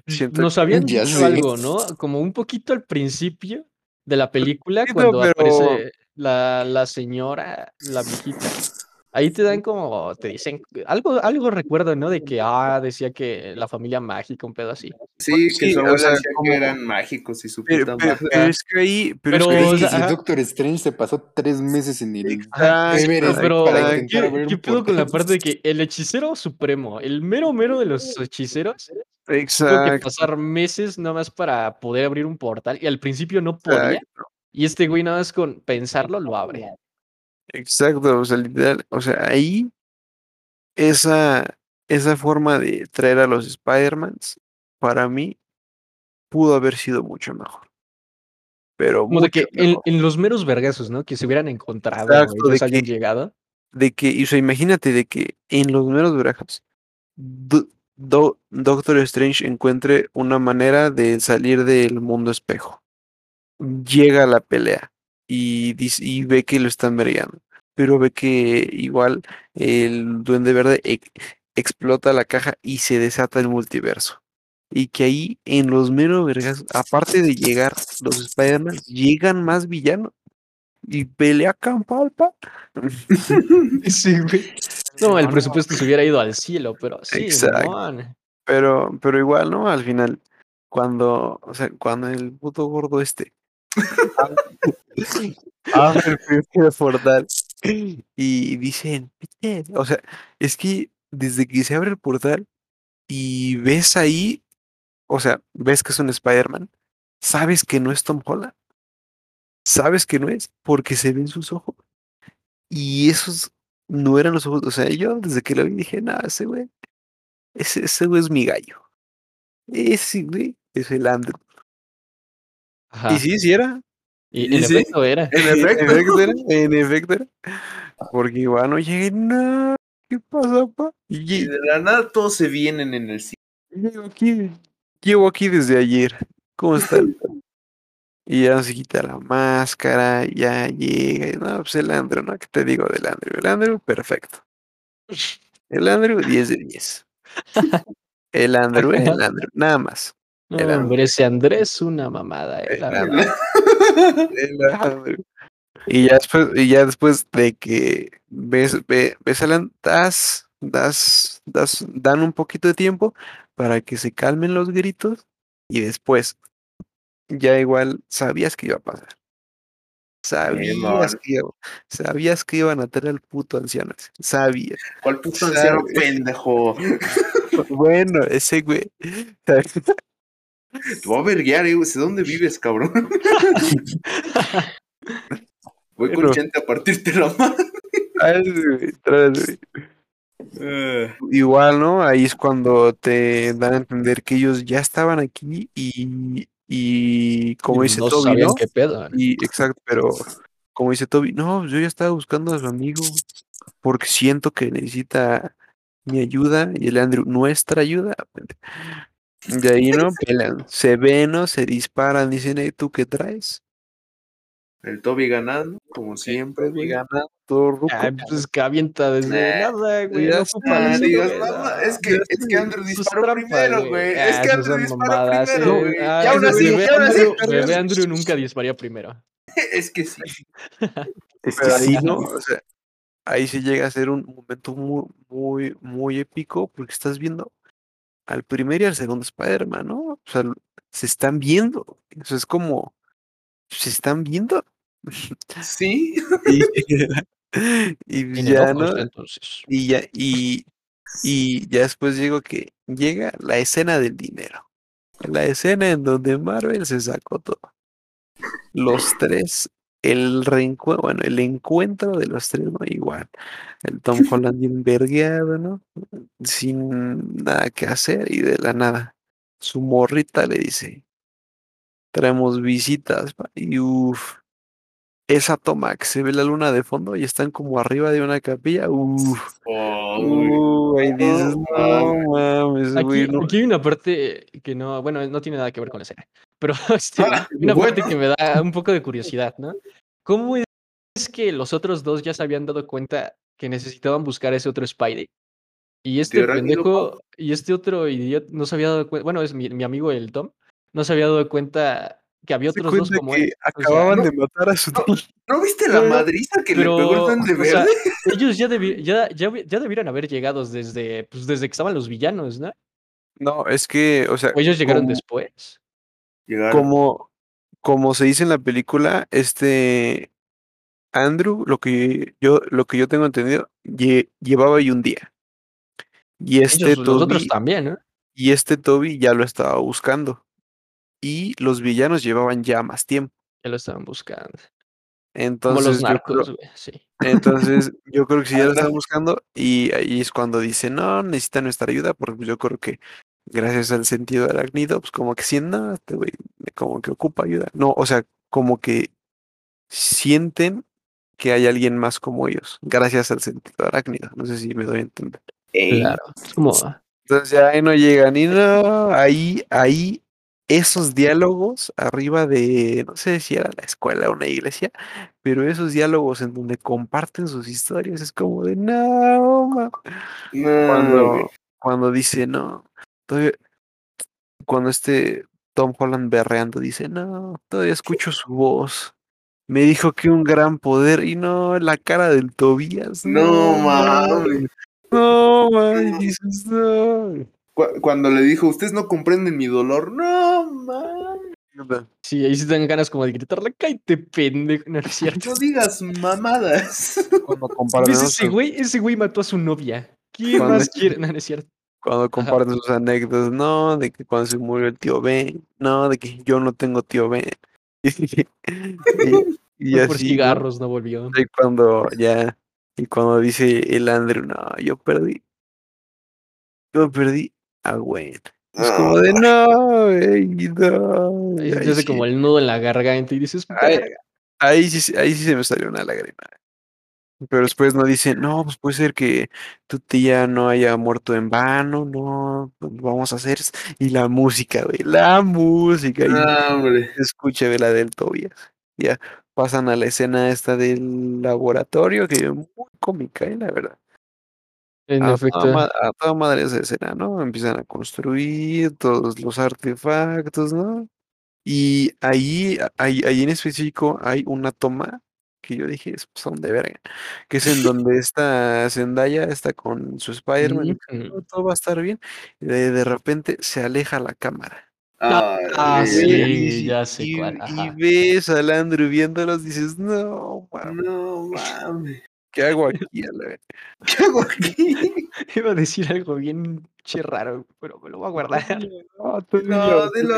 [SPEAKER 3] Siento
[SPEAKER 4] Nos habían dicho algo, ¿no? Como un poquito al principio de la película,
[SPEAKER 3] Poquito,
[SPEAKER 4] cuando
[SPEAKER 3] pero-
[SPEAKER 4] aparece la, la señora, la viejita. Ahí te dan como, te dicen, algo, algo recuerdo, ¿no? De que, ah, decía que la familia mágica, un pedo así.
[SPEAKER 5] sí,
[SPEAKER 3] Sí,
[SPEAKER 5] que su
[SPEAKER 3] o
[SPEAKER 5] abuela
[SPEAKER 3] sea,
[SPEAKER 5] decía
[SPEAKER 3] como-
[SPEAKER 5] que eran mágicos y su
[SPEAKER 3] Pero,
[SPEAKER 5] puta
[SPEAKER 3] pero-
[SPEAKER 5] madre.
[SPEAKER 3] pero es que ahí, pero,
[SPEAKER 4] Pero,
[SPEAKER 3] es que
[SPEAKER 2] Es
[SPEAKER 3] ahí-
[SPEAKER 2] que
[SPEAKER 4] o
[SPEAKER 2] si
[SPEAKER 4] sea,
[SPEAKER 2] Doctor Strange se pasó tres meses en el Everest
[SPEAKER 4] pero,
[SPEAKER 2] para
[SPEAKER 4] ¿qué, qué pedo con la parte de que el hechicero supremo, el mero mero de los hechiceros, Tuvo que
[SPEAKER 3] Exacto.
[SPEAKER 4] pasar meses nada más para poder abrir un portal y al principio no podía.
[SPEAKER 3] Exacto.
[SPEAKER 4] Y este güey nada más con pensarlo lo abre.
[SPEAKER 3] Exacto, o sea, literal, o sea, ahí esa, esa forma de traer a los Spider-Mans, para mí, pudo haber sido mucho mejor. Pero
[SPEAKER 4] Como de
[SPEAKER 3] mucho
[SPEAKER 4] que en, los meros vergazos, ¿no? Que se hubieran encontrado,
[SPEAKER 3] Exacto, de que-
[SPEAKER 4] llegado.
[SPEAKER 3] De que, y, o sea, imagínate de que en los menos brajas, Do- Do- Doctor Strange encuentre una manera de salir del mundo espejo. Llega a la pelea y, dice- y ve que lo están vergueando. Pero ve que igual el Duende Verde explota la caja y se desata el multiverso. Y que ahí en los meros vergas, aparte de llegar los Spider-Man, llegan más villanos. Y pelea Campalpa. [LAUGHS]
[SPEAKER 4] Sí, güey. No, el presupuesto se hubiera ido al cielo, pero sí,
[SPEAKER 3] Exacto. Pero, pero igual, ¿no? Al final, cuando, o sea, cuando el puto gordo este [LAUGHS] abre el primer portal y dicen, o sea, es que desde que se abre el portal y ves ahí, o sea, ves que es un Spider-Man, sabes que no es Tom Holland, sabes que no es, porque se ven sus ojos. Y esos no eran los ojos, o sea, yo desde que lo vi dije, no, ese güey, ese, ese güey es mi gallo. Ese güey es el Andrew.
[SPEAKER 4] Ajá.
[SPEAKER 3] Y sí, sí era.
[SPEAKER 4] Y
[SPEAKER 3] y
[SPEAKER 4] en
[SPEAKER 3] sí.
[SPEAKER 4] efecto era.
[SPEAKER 5] En [LAUGHS] efecto.
[SPEAKER 3] era. En efecto era. Porque igual no llegué, no, ¿qué pasa, pa? Y
[SPEAKER 5] de la nada todos se vienen en el cine.
[SPEAKER 3] llego aquí, llevo aquí desde ayer. ¿Cómo está? [LAUGHS] Y ya se quita la máscara, ya llega. y No, pues el Andrew, ¿no? ¿Qué te digo del Andrew? El Andrew, perfecto. El Andrew, 10 de 10. El Andrew, el Andrew, nada más.
[SPEAKER 4] No,
[SPEAKER 3] Era-
[SPEAKER 4] hombre, ese Andrés una mamada, eh, la
[SPEAKER 3] Era-
[SPEAKER 4] verdad.
[SPEAKER 3] El Andrew. Y ya después, y ya después de que ves, ve- ves a la- das, das, das, dan un poquito de tiempo para que se calmen los gritos y después ya igual sabías que iba a pasar. Sabías que, iba- sabías que iban a tener al puto anciano. Sabías.
[SPEAKER 5] ¿Cuál puto anciano pendejo? [LAUGHS]
[SPEAKER 3] Bueno, ese güey. [LAUGHS]
[SPEAKER 5] Te voy a verguiar, eh, güey. ¿De dónde vives, cabrón? [LAUGHS] Voy con gente a partirte la mano.
[SPEAKER 3] Ay, güey, tras, güey. Igual, ¿no? Ahí es cuando te dan a entender que ellos ya estaban aquí y, y como dice
[SPEAKER 4] no
[SPEAKER 3] Toby, ¿no?
[SPEAKER 4] qué pedo. ¿no?
[SPEAKER 3] Y exacto, pero como dice Toby, no, yo ya estaba buscando a su amigo porque siento que necesita mi ayuda y el Andrew nuestra ayuda. De ahí no [LAUGHS] pelean, se ven, ¿no? Se disparan, dicen, "Ey, ¿tú qué traes?
[SPEAKER 5] El Toby ganando, como siempre, güey.
[SPEAKER 3] Gana todo ruco.
[SPEAKER 4] Ay, pues es que avienta desde
[SPEAKER 5] Nah,
[SPEAKER 4] nada, güey. No ocupa
[SPEAKER 5] digas, es que, es que Andrew disparó
[SPEAKER 4] trampa,
[SPEAKER 5] primero, güey. Es
[SPEAKER 4] Ah,
[SPEAKER 5] que Andrew disparó
[SPEAKER 4] mamadas,
[SPEAKER 5] primero, güey.
[SPEAKER 4] Ah,
[SPEAKER 5] Y aún así,
[SPEAKER 4] bebé
[SPEAKER 5] y aún así,
[SPEAKER 4] bebé Andrew nunca dispararía primero. [LAUGHS]
[SPEAKER 5] Es que sí. [LAUGHS]
[SPEAKER 2] Es que
[SPEAKER 3] Pero ahí
[SPEAKER 2] sí,
[SPEAKER 3] no, o sea, ahí sí llega a ser un momento muy, muy, muy épico porque estás viendo al primer y al segundo Spider-Man, ¿no? O sea, se están viendo. Eso es como, se están viendo.
[SPEAKER 5] Sí. [LAUGHS]
[SPEAKER 3] Y, y [LAUGHS]
[SPEAKER 4] Tiene
[SPEAKER 3] ya, ¿no?
[SPEAKER 4] entonces.
[SPEAKER 3] Y ya, y, y ya después digo que llega la escena del dinero. La escena en donde Marvel se sacó todo. Los tres, el reencuentro, bueno, el encuentro de los tres, ¿no? Igual. El Tom [LAUGHS] Holland bien vergueado, ¿no? Sin nada que hacer y de la nada. Su morrita le dice, traemos visitas, pa", y uff. Esa toma que se ve la luna de fondo y están como arriba de una capilla, uff.
[SPEAKER 5] Oh.
[SPEAKER 3] Uh, ahí dices,
[SPEAKER 5] No
[SPEAKER 3] mames, güey,
[SPEAKER 4] Aquí,
[SPEAKER 3] no".
[SPEAKER 4] aquí hay una parte que no, bueno, no tiene nada que ver con la escena, pero [LAUGHS] este,
[SPEAKER 5] Ah,
[SPEAKER 4] una parte que me da un poco de curiosidad, ¿no? ¿Cómo es que los otros dos ya se habían dado cuenta que necesitaban buscar a ese otro Spidey? Y este pendejo y este otro idiota no se había dado cuenta, bueno, es mi, mi amigo el Tom, no se había dado cuenta que había otros dos como
[SPEAKER 3] que
[SPEAKER 4] él. O sea,
[SPEAKER 3] acababan
[SPEAKER 5] no,
[SPEAKER 3] de matar a su
[SPEAKER 5] no. ¿No viste la
[SPEAKER 4] Pero-
[SPEAKER 5] madriza que le pegó el
[SPEAKER 4] sea,
[SPEAKER 5] verde?
[SPEAKER 4] ellos ya, debi- ya, ya, ya debieron haber llegado desde, pues, desde que estaban los villanos, ¿no?
[SPEAKER 3] No, es que, o sea,
[SPEAKER 4] O ellos llegaron
[SPEAKER 3] como,
[SPEAKER 4] después.
[SPEAKER 5] Llegaron.
[SPEAKER 3] como, como se dice en la película, este Andrew, lo que yo, lo que yo tengo entendido, lle- llevaba ahí un día. Y este
[SPEAKER 4] Ellos, los otros
[SPEAKER 3] Toby,
[SPEAKER 4] también, ¿no?
[SPEAKER 3] y este Toby ya lo estaba buscando. Y los villanos llevaban ya más tiempo.
[SPEAKER 4] Ya lo estaban buscando.
[SPEAKER 3] Entonces,
[SPEAKER 4] Como los
[SPEAKER 3] yo creo-
[SPEAKER 4] narcos, güey. Sí.
[SPEAKER 3] entonces yo creo que sí ya lo estaban buscando y ahí es cuando dice, no, necesita nuestra ayuda, porque yo creo que gracias al sentido arácnido, pues como que no, este güey como que ocupa ayuda. No, o sea, como que sienten que hay alguien más como ellos, gracias al sentido arácnido. No sé si me doy a entender.
[SPEAKER 4] Claro. Es como.
[SPEAKER 3] Entonces ya ahí no llegan y no, ahí, ahí, esos diálogos arriba de, no sé si era la escuela o una iglesia, pero esos diálogos en donde comparten sus historias es como de no, ma".
[SPEAKER 5] no,
[SPEAKER 3] cuando, cuando dice no, todavía, cuando este Tom Holland berreando dice no, todavía escucho su voz. Me dijo que un gran poder y no, la cara del Tobías.
[SPEAKER 5] No,
[SPEAKER 3] mames.
[SPEAKER 5] mames.
[SPEAKER 3] No, man, dices, no.
[SPEAKER 5] Cu- Cuando le dijo, ustedes no comprenden mi dolor. No, man.
[SPEAKER 4] Sí, ahí sí te dan ganas como de gritarle, cállate, pendejo. No, es cierto.
[SPEAKER 5] No digas mamadas.
[SPEAKER 3] Cuando [LAUGHS]
[SPEAKER 4] ¿Ves ese
[SPEAKER 3] sus,
[SPEAKER 4] güey? Ese güey mató a su novia. ¿Quién
[SPEAKER 3] Cuando
[SPEAKER 4] más quiere? No, no es cierto.
[SPEAKER 3] cuando comparten sus anécdotas, no, de que cuando se murió el tío Ben, no, de que yo no tengo tío Ben. [LAUGHS] y, y
[SPEAKER 4] por cigarros no volvió.
[SPEAKER 3] Y cuando ya, y cuando dice el Andrew, no, yo perdí. Yo perdí a Gwen. Es como de no, güey, no.
[SPEAKER 4] Ahí se
[SPEAKER 3] Ahí
[SPEAKER 4] te hace
[SPEAKER 3] sí-
[SPEAKER 4] como el nudo en la garganta y dices, "Verga".
[SPEAKER 3] Ahí sí, ahí sí se me salió una lágrima. Pero después no dice, no, pues puede ser que tu tía no haya muerto en vano, no, pues vamos a hacer. es-". Y la música, güey, la música. y
[SPEAKER 5] No, hombre.
[SPEAKER 3] se escucha güey, la del Tobias. Ya pasan a la escena esta del laboratorio, que es muy cómica, eh, la verdad.
[SPEAKER 4] En
[SPEAKER 3] a,
[SPEAKER 4] efecto.
[SPEAKER 3] toda, a toda madre esa escena, ¿no? Empiezan a construir todos los artefactos, ¿no? Y ahí, ahí, ahí en específico hay una toma que yo dije, "Es- son de verga, que es en [LAUGHS] donde está Zendaya, está con su Spider-Man, todo, todo va a estar bien, y de, de repente se aleja la cámara.
[SPEAKER 4] Ah,
[SPEAKER 5] ay,
[SPEAKER 4] sí. ya sé
[SPEAKER 3] y,
[SPEAKER 4] cuál,
[SPEAKER 3] y ves al Andrew viéndolos, dices, no,
[SPEAKER 5] No mames.
[SPEAKER 3] ¿Qué hago aquí? a la verga?".
[SPEAKER 5] ¿Qué hago aquí? [LAUGHS]
[SPEAKER 4] Iba a decir algo bien che raro, pero me lo voy a guardar.
[SPEAKER 3] No, [LAUGHS]
[SPEAKER 5] No, dilo,
[SPEAKER 2] Dilo,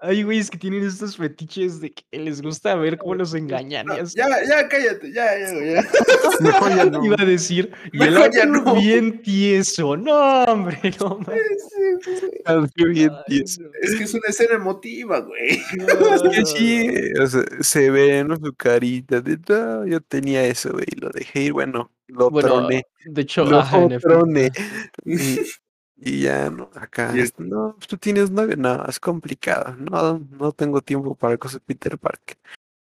[SPEAKER 4] Hay güeyes- que tienen estos fetiches de que les gusta ver cómo los engañan.
[SPEAKER 5] No,
[SPEAKER 4] así.
[SPEAKER 5] ya, ya, cállate, ya, ya, ya. [LAUGHS]
[SPEAKER 2] Mejor ya no.
[SPEAKER 4] Iba a decir, y el
[SPEAKER 5] no.
[SPEAKER 4] bien tieso. No, hombre, [LAUGHS] no
[SPEAKER 3] bien tieso.
[SPEAKER 4] no.
[SPEAKER 5] Es que es una escena emotiva, güey.
[SPEAKER 3] Es que sí, o sea, se ve, ¿no? Su carita de, no, yo tenía eso, güey, y lo dejé ir, bueno, lo
[SPEAKER 4] Bueno,
[SPEAKER 3] troné,
[SPEAKER 4] de hecho,
[SPEAKER 3] lo
[SPEAKER 4] ajá,
[SPEAKER 3] troné, y, [LAUGHS] y ya, ¿no? Acá, este, no, pues, tú tienes novio, no, es complicado, no, no tengo tiempo para cosas de Peter Parker.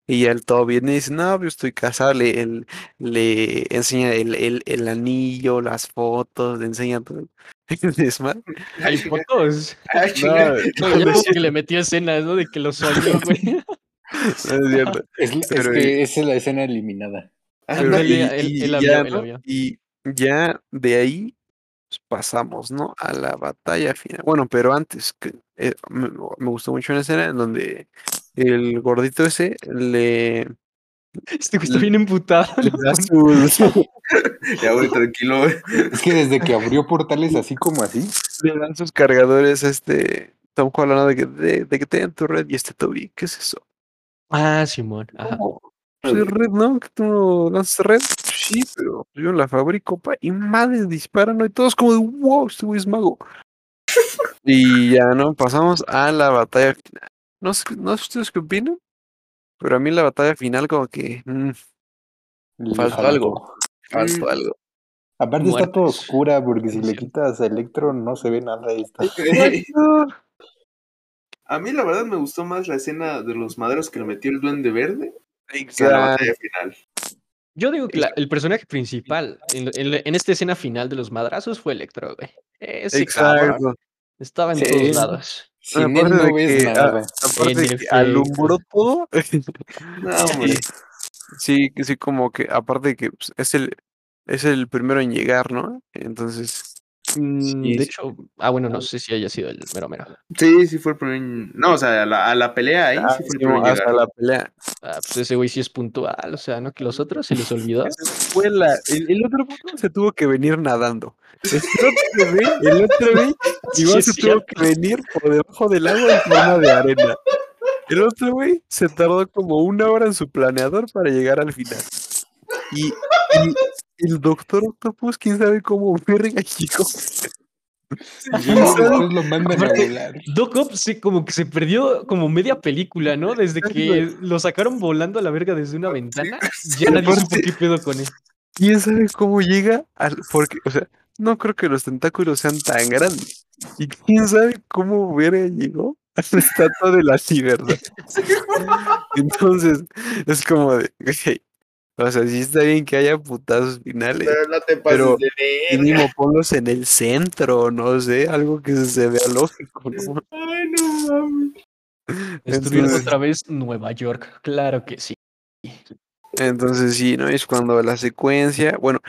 [SPEAKER 3] Y ya el todo viene y dice, no, yo estoy casado, le, el- le enseña el, el, el anillo, las fotos, le enseña todo. [LAUGHS] el desmadre.
[SPEAKER 4] Hay fotos. [LAUGHS]
[SPEAKER 5] Ay.
[SPEAKER 3] No,
[SPEAKER 4] No,
[SPEAKER 3] no, es
[SPEAKER 4] que le metió escenas, ¿no? De que los soñó, güey.
[SPEAKER 3] No es cierto.
[SPEAKER 2] Es, es que esa es la escena eliminada.
[SPEAKER 3] Y,
[SPEAKER 4] él-
[SPEAKER 3] y
[SPEAKER 4] él la
[SPEAKER 3] ya, de ahí pues, pasamos, ¿no? A la batalla final. Bueno, pero antes, que, eh, me, me gustó mucho una escena en donde el gordito ese le,
[SPEAKER 4] Este está bien emputado.
[SPEAKER 3] le da sus, [LAUGHS]
[SPEAKER 5] Ya, güey, tranquilo.
[SPEAKER 2] Es que desde que abrió portales [LAUGHS] así como así,
[SPEAKER 3] le dan sus cargadores a este Tom Holland ¿no? de que, de, de que te den tu red y este Toby, ¿qué es eso?
[SPEAKER 4] Ah, Simón. Ajá.
[SPEAKER 3] ¿Cómo? Pues es red, ¿no? Que tú no lanzas red. Sí, pero yo la fabrico, pa. Y madres disparan, ¿no? Y todos como de, wow, este güey es mago. [LAUGHS] y ya, ¿no? Pasamos a la batalla final. No sé, no sé ustedes qué opinan, pero a mí la batalla final como que mm,
[SPEAKER 2] le
[SPEAKER 3] Faltó algo. faltó
[SPEAKER 5] Mm.
[SPEAKER 3] algo.
[SPEAKER 2] Aparte está todo oscura porque si le quitas a Electro no se ve nada. ahí está. [LAUGHS] [LAUGHS]
[SPEAKER 5] A mí, la verdad, me gustó más la escena de los maderos que le metió el duende verde la batalla final.
[SPEAKER 4] Yo digo que la- el personaje principal en, en- en esta escena final de los madrazos fue Electro, güey. Ese
[SPEAKER 3] Exacto.
[SPEAKER 4] estaba en
[SPEAKER 2] Sí,
[SPEAKER 4] todos lados.
[SPEAKER 2] Sin él no ves
[SPEAKER 3] que, ah,
[SPEAKER 2] nada.
[SPEAKER 3] Aparte de que alumbró todo. [LAUGHS]
[SPEAKER 5] No, hombre.
[SPEAKER 3] Sí, que sí, como que, aparte de que pues, es el, es el primero en llegar, ¿no? Entonces, Sí,
[SPEAKER 4] de
[SPEAKER 3] sí.
[SPEAKER 4] hecho, ah, bueno, no sé si haya sido el mero mero.
[SPEAKER 5] Sí, sí fue el primer. No, o sea, a la, a la pelea ahí
[SPEAKER 3] ah,
[SPEAKER 5] sí fue el en
[SPEAKER 3] hasta
[SPEAKER 5] llegar.
[SPEAKER 3] la pelea.
[SPEAKER 4] Ah, pues ese güey sí es puntual, o sea, ¿no? Que los otros se les [LAUGHS] olvidó.
[SPEAKER 3] Esa fue la- el, el otro se tuvo que venir nadando. El otro güey, el otro güey, [LAUGHS]
[SPEAKER 4] Sí,
[SPEAKER 3] igual se tuvo que venir por debajo del agua en forma de arena. El otro güey se tardó como una hora en su planeador para llegar al final. Y, y el doctor Octopus, quién sabe cómo verga llegó.
[SPEAKER 2] Y luego después lo mandan a
[SPEAKER 4] Aparte-
[SPEAKER 2] volar.
[SPEAKER 4] Doc Ock sí, como que se perdió como media película, ¿no? Desde que lo sacaron volando a la verga desde una ventana, [LAUGHS] ya nadie
[SPEAKER 3] aparte-
[SPEAKER 4] supo qué pedo con él.
[SPEAKER 3] ¿Quién sabe cómo llega al.? Porque, o sea, no creo que los tentáculos sean tan grandes. ¿Y quién sabe cómo verga llegó a la estatua de la libertad? [LAUGHS] Entonces, es como de. ok, O sea, sí está bien que haya putazos finales.
[SPEAKER 5] Pero no te pases
[SPEAKER 3] Pero
[SPEAKER 5] de verga.
[SPEAKER 3] Mínimo ponlos en el centro, no sé, algo que se vea [LAUGHS] lógico, ¿no?
[SPEAKER 5] Ay, no mames.
[SPEAKER 3] Entonces-
[SPEAKER 4] otra vez Nueva York, claro que sí.
[SPEAKER 3] Entonces sí, ¿no? Es cuando la secuencia, bueno,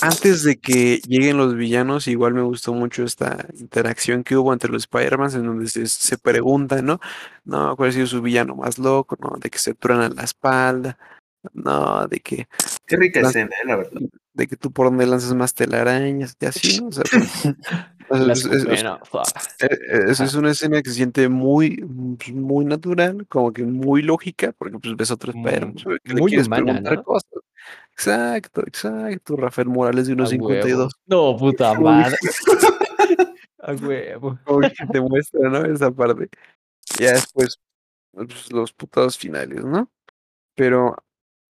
[SPEAKER 3] antes de que lleguen los villanos, igual me gustó mucho esta interacción que hubo entre los Spider-Man, en donde se, se preguntan, ¿no? No, ¿cuál ha sido su villano más loco? ¿No? De que se truenan la espalda, no, de que,
[SPEAKER 5] Qué rica
[SPEAKER 3] La-
[SPEAKER 5] escena, eh, la verdad.
[SPEAKER 3] de que tú por donde lanzas más telarañas, y así, ¿no? O sea, pues, [LAUGHS] es- es-
[SPEAKER 4] bueno, fuck.
[SPEAKER 3] Eh, eh, Es, es una escena que se siente muy, pues, muy natural, como que muy lógica, porque pues ves a otro Spider-Man que le
[SPEAKER 4] muy
[SPEAKER 3] quieres
[SPEAKER 4] humana,
[SPEAKER 3] preguntar
[SPEAKER 4] ¿no?
[SPEAKER 3] cosas. Exacto, exacto. Rafael Morales de
[SPEAKER 4] A
[SPEAKER 3] unos
[SPEAKER 4] huevo.
[SPEAKER 3] 52.
[SPEAKER 4] No, puta madre. [LAUGHS] A huevo.
[SPEAKER 3] Como que te muestra, ¿no? Esa parte. Ya después, pues, los putados finales, ¿no? Pero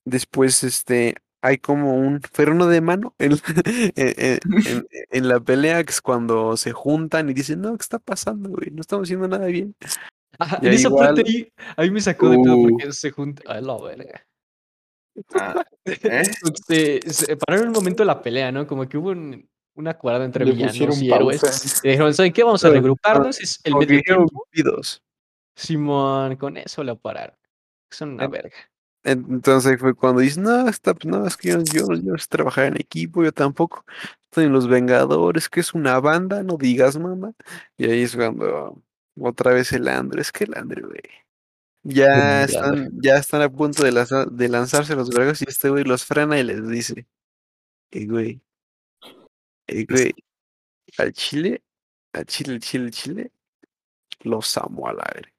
[SPEAKER 3] después, este, hay como un freno de mano en, [LAUGHS] en, [LAUGHS] en- la pelea, que es cuando se juntan y dicen, no, ¿qué está pasando, güey? No estamos haciendo nada bien.
[SPEAKER 4] Ajá, esa
[SPEAKER 3] igual-
[SPEAKER 4] parte ahí, ahí me sacó de pedo
[SPEAKER 5] Uh.
[SPEAKER 4] porque se junta. A la verga.
[SPEAKER 5] Ah, ¿eh? [LAUGHS]
[SPEAKER 4] Se, se pararon un momento la pelea, ¿no? Como que hubo un- un acuerdo entre
[SPEAKER 2] Le
[SPEAKER 4] villanos y héroes. dijeron, ¿saben qué? Vamos a regruparnos. Es el medio. Simón, con eso lo pararon. Son una verga.
[SPEAKER 3] En- Entonces fue cuando dices, no, está, pues, no, es que yo, yo, yo no sé trabajar en equipo, yo tampoco. Estoy en los Vengadores, que es una banda, no digas, mamá. Y ahí es cuando otra vez el Andre, es que el Andre, güey. Ya están, ya están a punto de, lanza- de lanzarse los vergos y este güey los frena y les dice, eh, güey, eh, güey, al Chile, al Chile, al Chile, al Chile, los amo al aire.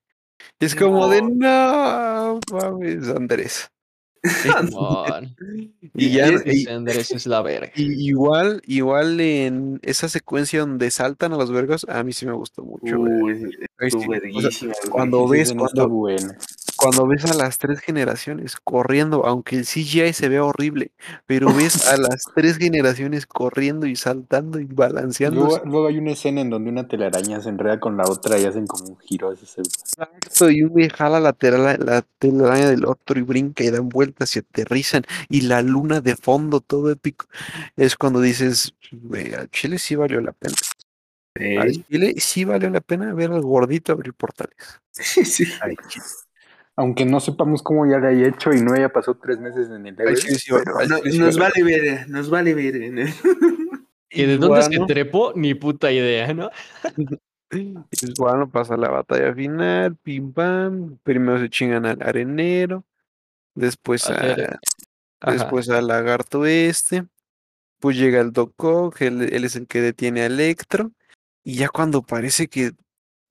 [SPEAKER 3] Y es como de, no, mames, Andrés. [LAUGHS] [LAUGHS] Y ya, y-
[SPEAKER 4] Andrés es la verga.
[SPEAKER 3] y igual, igual en esa secuencia donde saltan a los vergos, a mí sí me gustó mucho.
[SPEAKER 5] Uy,
[SPEAKER 3] o sea, cuando ves, cuando. Cuando ves a las tres generaciones corriendo, aunque el CGI se vea horrible, pero ves a [LAUGHS] las tres generaciones corriendo y saltando y balanceando.
[SPEAKER 2] Luego, luego hay una escena en donde una telaraña se enreda con la otra y hacen como un giro. Ese se-
[SPEAKER 3] Exacto, y un güey jala la, tela- la telaraña del otro y brinca y dan vueltas y aterrizan y la luna de fondo, todo épico. Es cuando dices, al Chile sí valió la pena. Al
[SPEAKER 5] Ey,
[SPEAKER 3] Chile sí valió la pena ver al gordito abrir portales. [LAUGHS]
[SPEAKER 5] sí.
[SPEAKER 3] Chile,
[SPEAKER 2] Aunque no sepamos cómo ya le haya hecho y no haya pasado tres meses en el Everest,
[SPEAKER 3] sí
[SPEAKER 2] pero
[SPEAKER 5] No- nos vale ver, nos vale ver. ¿no? [LAUGHS]
[SPEAKER 4] Que de
[SPEAKER 3] Y
[SPEAKER 4] dónde se
[SPEAKER 3] bueno,
[SPEAKER 4] trepó, ni puta idea, ¿no? [LAUGHS]
[SPEAKER 3] y bueno, pasa la batalla final, pim pam. Primero se chingan al arenero, después
[SPEAKER 4] Al
[SPEAKER 3] a, después al lagarto este, pues llega el Doc Ock, él, él es el que detiene a Electro, y ya cuando parece que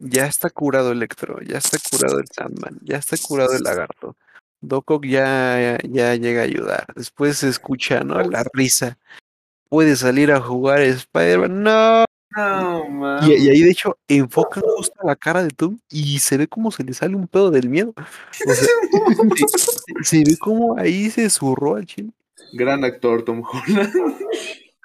[SPEAKER 3] ya está curado Electro, ya está curado el Sandman, ya está curado el lagarto, Doc Ock ya, ya llega a ayudar. Después se escucha, ¿no? La risa. Puede salir a jugar Spider-Man. No.
[SPEAKER 5] No,
[SPEAKER 3] Y,
[SPEAKER 5] mames.
[SPEAKER 3] y ahí de hecho enfocan justo a la cara de Tom y se ve como se le sale un pedo del miedo. [LAUGHS] O sea, se, se ve como ahí se zurró al chile.
[SPEAKER 5] Gran actor, Tom Holland.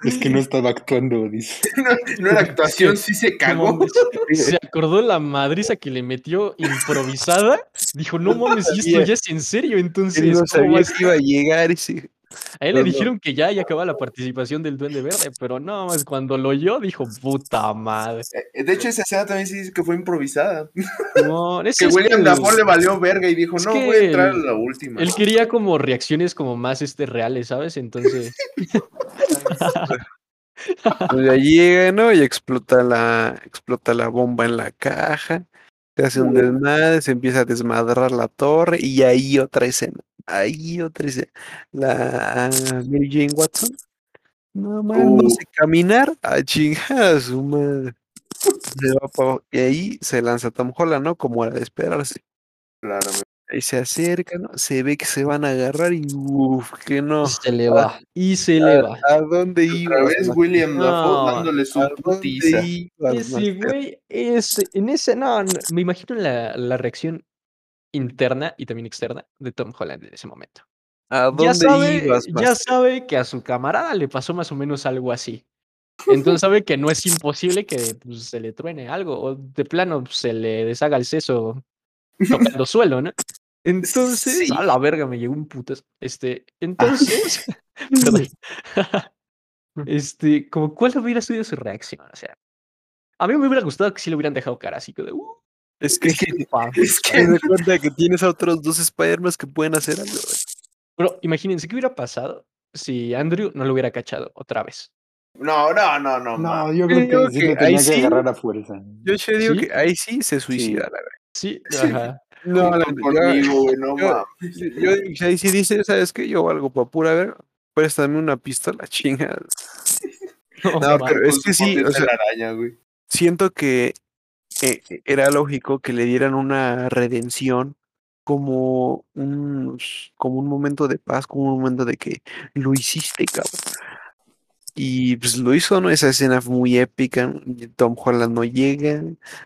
[SPEAKER 2] Es que no estaba actuando, dice. [LAUGHS]
[SPEAKER 5] No, no era actuación, sí se cagó. [LAUGHS]
[SPEAKER 4] Se acordó la madriza que le metió improvisada. Dijo, no mames, y esto ya es en serio. Entonces,
[SPEAKER 3] Él no
[SPEAKER 4] ¿cómo
[SPEAKER 3] sabía que iba a llegar y se-
[SPEAKER 4] a él le
[SPEAKER 3] no.
[SPEAKER 4] dijeron que ya, ya acaba la participación del Duende Verde, pero no, más cuando lo oyó, dijo, puta madre.
[SPEAKER 5] Eh, De hecho, esa escena también sí dice que fue improvisada.
[SPEAKER 4] No, ese
[SPEAKER 5] Que
[SPEAKER 4] es
[SPEAKER 5] William Dafoe le valió verga y dijo,
[SPEAKER 4] es
[SPEAKER 5] no,
[SPEAKER 4] que
[SPEAKER 5] voy a entrar a la última.
[SPEAKER 4] Él quería como reacciones como más este reales, ¿sabes? Entonces, [LAUGHS] [LAUGHS]
[SPEAKER 3] pues ya llega, ¿no? Y explota la, explota la bomba en la caja. Se hace un desmadre, se empieza a desmadrar la torre y ahí otra escena. Ahí otra escena. La Mary Jane Watson No no
[SPEAKER 5] Uh.
[SPEAKER 3] sé caminar a chingar a su madre. Se va y ahí se lanza Tom Holland, ¿no? Como era de esperarse.
[SPEAKER 5] Claramente.
[SPEAKER 3] Ahí se acerca, ¿no? Se ve que se van a agarrar y uff, que no.
[SPEAKER 4] Se le va. Y se le va.
[SPEAKER 3] ¿A dónde
[SPEAKER 5] Otra
[SPEAKER 3] ibas?
[SPEAKER 5] vez? William Dafoe dándole su
[SPEAKER 3] ¿A dónde
[SPEAKER 5] putiza.
[SPEAKER 4] Ese güey, ese, en ese, no, no, me imagino la, la reacción interna y también externa de Tom Holland en ese momento.
[SPEAKER 3] ¿A
[SPEAKER 4] Ya
[SPEAKER 3] dónde
[SPEAKER 4] sabe,
[SPEAKER 3] ibas,
[SPEAKER 4] ya sabe que a su camarada le pasó más o menos algo así. Entonces sabe que no es imposible que pues, se le truene algo o de plano pues, se le deshaga el seso [LAUGHS] tocando suelo, ¿no? Entonces,
[SPEAKER 5] Sí.
[SPEAKER 4] a la verga me llegó un putas. Este, entonces, [LAUGHS] [LAUGHS] perdón. este, como cuál hubiera sido su reacción, o sea, a mí me hubiera gustado que sí le hubieran dejado cara así que de, uh,
[SPEAKER 3] Es que.
[SPEAKER 5] Es
[SPEAKER 3] te
[SPEAKER 5] que
[SPEAKER 3] das cuenta que tienes a otros dos Spider-Man que pueden hacer algo. güey.
[SPEAKER 4] Pero imagínense qué hubiera pasado si Andrew no lo hubiera cachado otra vez.
[SPEAKER 5] No, no, no, no.
[SPEAKER 2] No, yo creo que sí
[SPEAKER 3] que
[SPEAKER 2] lo tenía
[SPEAKER 3] ahí
[SPEAKER 2] que
[SPEAKER 3] sí.
[SPEAKER 2] agarrar a fuerza.
[SPEAKER 3] Yo te digo
[SPEAKER 4] ¿Sí?
[SPEAKER 3] que ahí sí se suicida, la verdad.
[SPEAKER 4] Sí, [LAUGHS]
[SPEAKER 5] Sí.
[SPEAKER 4] ajá.
[SPEAKER 3] No, yo-
[SPEAKER 5] conmigo, güey, no
[SPEAKER 3] yo-
[SPEAKER 5] mames.
[SPEAKER 3] Yo, yo digo que ahí sí dice, ¿sabes qué? Yo valgo pa' pura ver. Préstame una pistola, [LAUGHS] chinga. [LAUGHS]
[SPEAKER 4] No,
[SPEAKER 3] No, pero es que sí, o sea,
[SPEAKER 5] araña, güey.
[SPEAKER 3] siento que eh, era lógico que le dieran una redención como un, como un momento de paz, como un momento de que lo hiciste, cabrón. Y pues lo hizo, ¿no? Esa escena fue muy épica. Tom Holland no llega.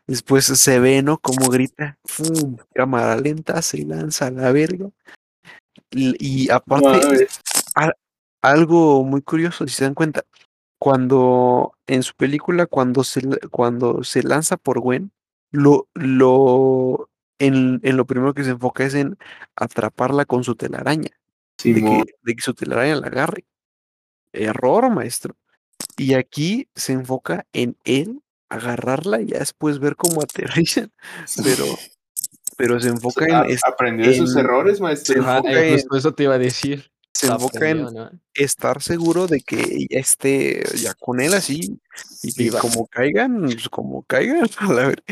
[SPEAKER 3] Después se ve, ¿no? Como grita. ¡fum! Cámara lenta, se lanza a la verga. Y, y aparte,
[SPEAKER 5] Mames.
[SPEAKER 3] algo muy curioso, si se dan cuenta, cuando en su película, cuando se, cuando se lanza por Gwen, lo, lo, en, en lo primero que se enfoca es en atraparla con su telaraña, de que, de que su telaraña la agarre. Error, maestro. Y aquí se enfoca en él agarrarla y ya después ver cómo [LAUGHS] aterrizan, pero, pero se [LAUGHS] enfoca en,
[SPEAKER 5] Aprendió de sus errores, maestro.
[SPEAKER 4] Ajá,
[SPEAKER 3] enfoca
[SPEAKER 4] eh,
[SPEAKER 3] en-
[SPEAKER 4] eso te iba a decir.
[SPEAKER 3] Se enfoca en, estar seguro de que ya esté ya con él así y que
[SPEAKER 4] Viva.
[SPEAKER 3] como caigan, pues como caigan, [LAUGHS] a la ver-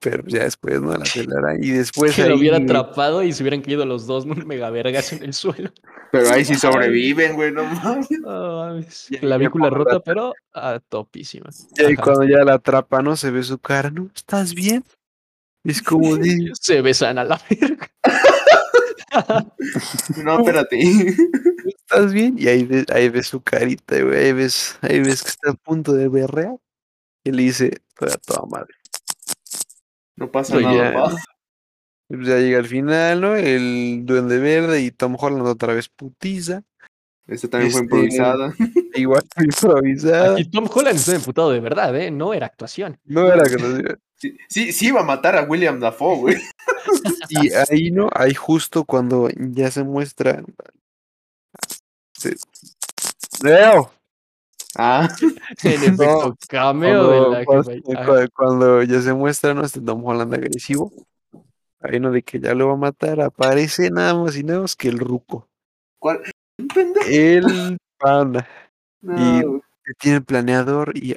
[SPEAKER 3] pero ya después no la [LAUGHS] telaraña y después
[SPEAKER 4] que lo hubiera atrapado y se hubieran caído los dos [LAUGHS] mega vergas en el suelo.
[SPEAKER 5] Pero ahí sí sobreviven, güey, no mames.
[SPEAKER 3] Ya cuando
[SPEAKER 4] rota,
[SPEAKER 3] la-
[SPEAKER 4] pero ah, topísima.
[SPEAKER 3] y cuando ya la atrapa, ¿no? Se ve su cara, ¿no? ¿Estás bien? Es como de,
[SPEAKER 4] Se besan a la verga. [LAUGHS]
[SPEAKER 5] No, espérate. [LAUGHS]
[SPEAKER 3] ¿estás bien? Y ahí ves, ahí ves su carita, güey, ahí ves, ahí ves que está a punto de berrear. Y le dice, toda toda madre.
[SPEAKER 5] No pasa nada,
[SPEAKER 3] ya-
[SPEAKER 5] pa.
[SPEAKER 3] Y pues ya llega al final, ¿no? El Duende Verde y Tom Holland otra vez putiza.
[SPEAKER 5] Esta también fue
[SPEAKER 3] Este,
[SPEAKER 5] improvisada. [LAUGHS]
[SPEAKER 3] Igual improvisada.
[SPEAKER 4] Aquí Tom Holland está emputado de verdad, ¿eh? No era actuación.
[SPEAKER 3] No era diga.
[SPEAKER 5] Sí, sí, sí iba a matar a William Dafoe, güey. [LAUGHS]
[SPEAKER 3] Y ahí no, ahí justo cuando ya se muestra. se- Leo.
[SPEAKER 5] Ah, [LAUGHS]
[SPEAKER 4] En efecto, cameo de la
[SPEAKER 3] cuando- cuando ya se muestra, ¿no? Este Tom Holland agresivo. Ahí no de que ya lo va a matar, aparece nada más y nada más que el ruco.
[SPEAKER 5] ¿cuál?
[SPEAKER 3] El panda.
[SPEAKER 5] No,
[SPEAKER 3] Y- tiene el planeador y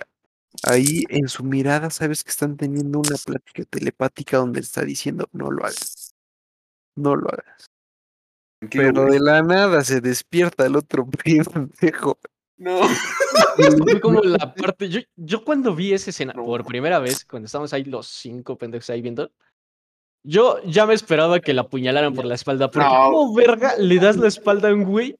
[SPEAKER 3] ahí en su mirada sabes que están teniendo una plática telepática donde está diciendo no lo hagas. No lo hagas. Pero
[SPEAKER 5] güey.
[SPEAKER 3] de la nada se despierta el otro [LAUGHS] pendejo.
[SPEAKER 5] No. [LAUGHS] [LAUGHS]
[SPEAKER 4] Fue como la parte. Yo, yo cuando vi esa escena
[SPEAKER 5] No.
[SPEAKER 4] por primera vez, cuando estábamos ahí los cinco pendejos ahí viendo, yo ya me esperaba que la apuñalaran por la espalda. Porque,
[SPEAKER 5] No.
[SPEAKER 4] ¿cómo verga le das la espalda a un güey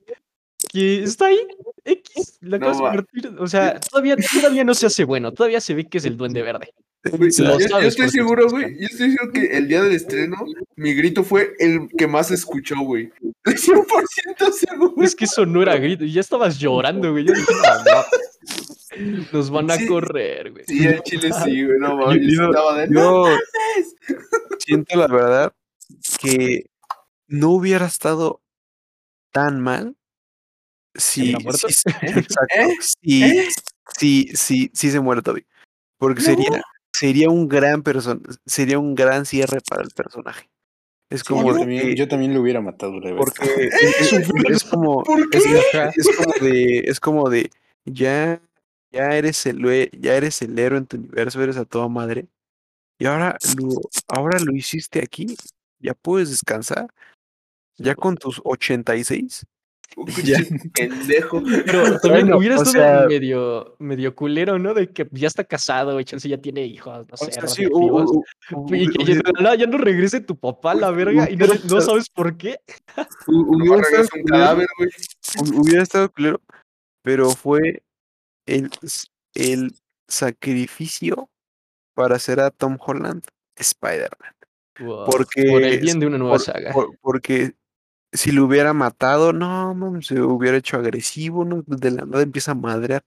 [SPEAKER 4] que está ahí? X, la
[SPEAKER 5] No
[SPEAKER 4] acabas de
[SPEAKER 5] va.
[SPEAKER 4] convertir. O sea, todavía, todavía no se hace bueno. Todavía se ve que es el duende verde.
[SPEAKER 5] Yo, estoy seguro, güey. Yo estoy seguro que el día del estreno, mi grito fue el que más se escuchó, güey. [LAUGHS] 100% seguro.
[SPEAKER 4] Es que eso no era grito. y Ya estabas llorando, güey. Yo dije, no, no. Nos van a
[SPEAKER 5] Sí.
[SPEAKER 4] correr, güey.
[SPEAKER 5] Sí, el chile sí, güey. No mames.
[SPEAKER 3] Yo- siento la verdad que no hubiera estado tan mal si, [LAUGHS]
[SPEAKER 5] ¿Eh?
[SPEAKER 3] si,
[SPEAKER 5] ¿Eh?
[SPEAKER 3] si, si, si se muere Toby. Porque
[SPEAKER 5] No.
[SPEAKER 3] sería, sería un gran person sería un gran cierre para el personaje. Es
[SPEAKER 2] Sí,
[SPEAKER 3] como
[SPEAKER 2] yo, también,
[SPEAKER 3] que-
[SPEAKER 2] yo también lo hubiera matado,
[SPEAKER 3] porque [LAUGHS] es, es- es como [LAUGHS] es, es como de es como de ya ya eres el ya eres el héroe en tu universo eres a toda madre y ahora lo ahora lo hiciste aquí ya puedes descansar ya con tus 86
[SPEAKER 5] Un [LAUGHS]
[SPEAKER 3] Ya.
[SPEAKER 5] cuchillo pendejo.
[SPEAKER 4] Pero también
[SPEAKER 3] Bueno,
[SPEAKER 4] hubiera
[SPEAKER 3] o
[SPEAKER 4] estado
[SPEAKER 3] sea-
[SPEAKER 4] medio, medio culero, ¿no? De que ya está casado, y chance ya tiene hijos, no
[SPEAKER 3] O
[SPEAKER 4] sé,
[SPEAKER 3] sea, sí, u- u-
[SPEAKER 4] Y que ya, no regrese tu papá a la verga y no, sabes por qué.
[SPEAKER 3] hubiera estado
[SPEAKER 5] un
[SPEAKER 3] culero,
[SPEAKER 5] cadáver, güey.
[SPEAKER 3] hu- hubiera estado culero, pero fue el, el sacrificio para hacer a Tom Holland Spider-Man.
[SPEAKER 4] Wow,
[SPEAKER 3] Porque
[SPEAKER 4] por el bien de una nueva
[SPEAKER 3] por-
[SPEAKER 4] saga.
[SPEAKER 3] por- porque si lo hubiera matado, no, mames, se hubiera hecho agresivo, ¿no? De la nada empieza a madrear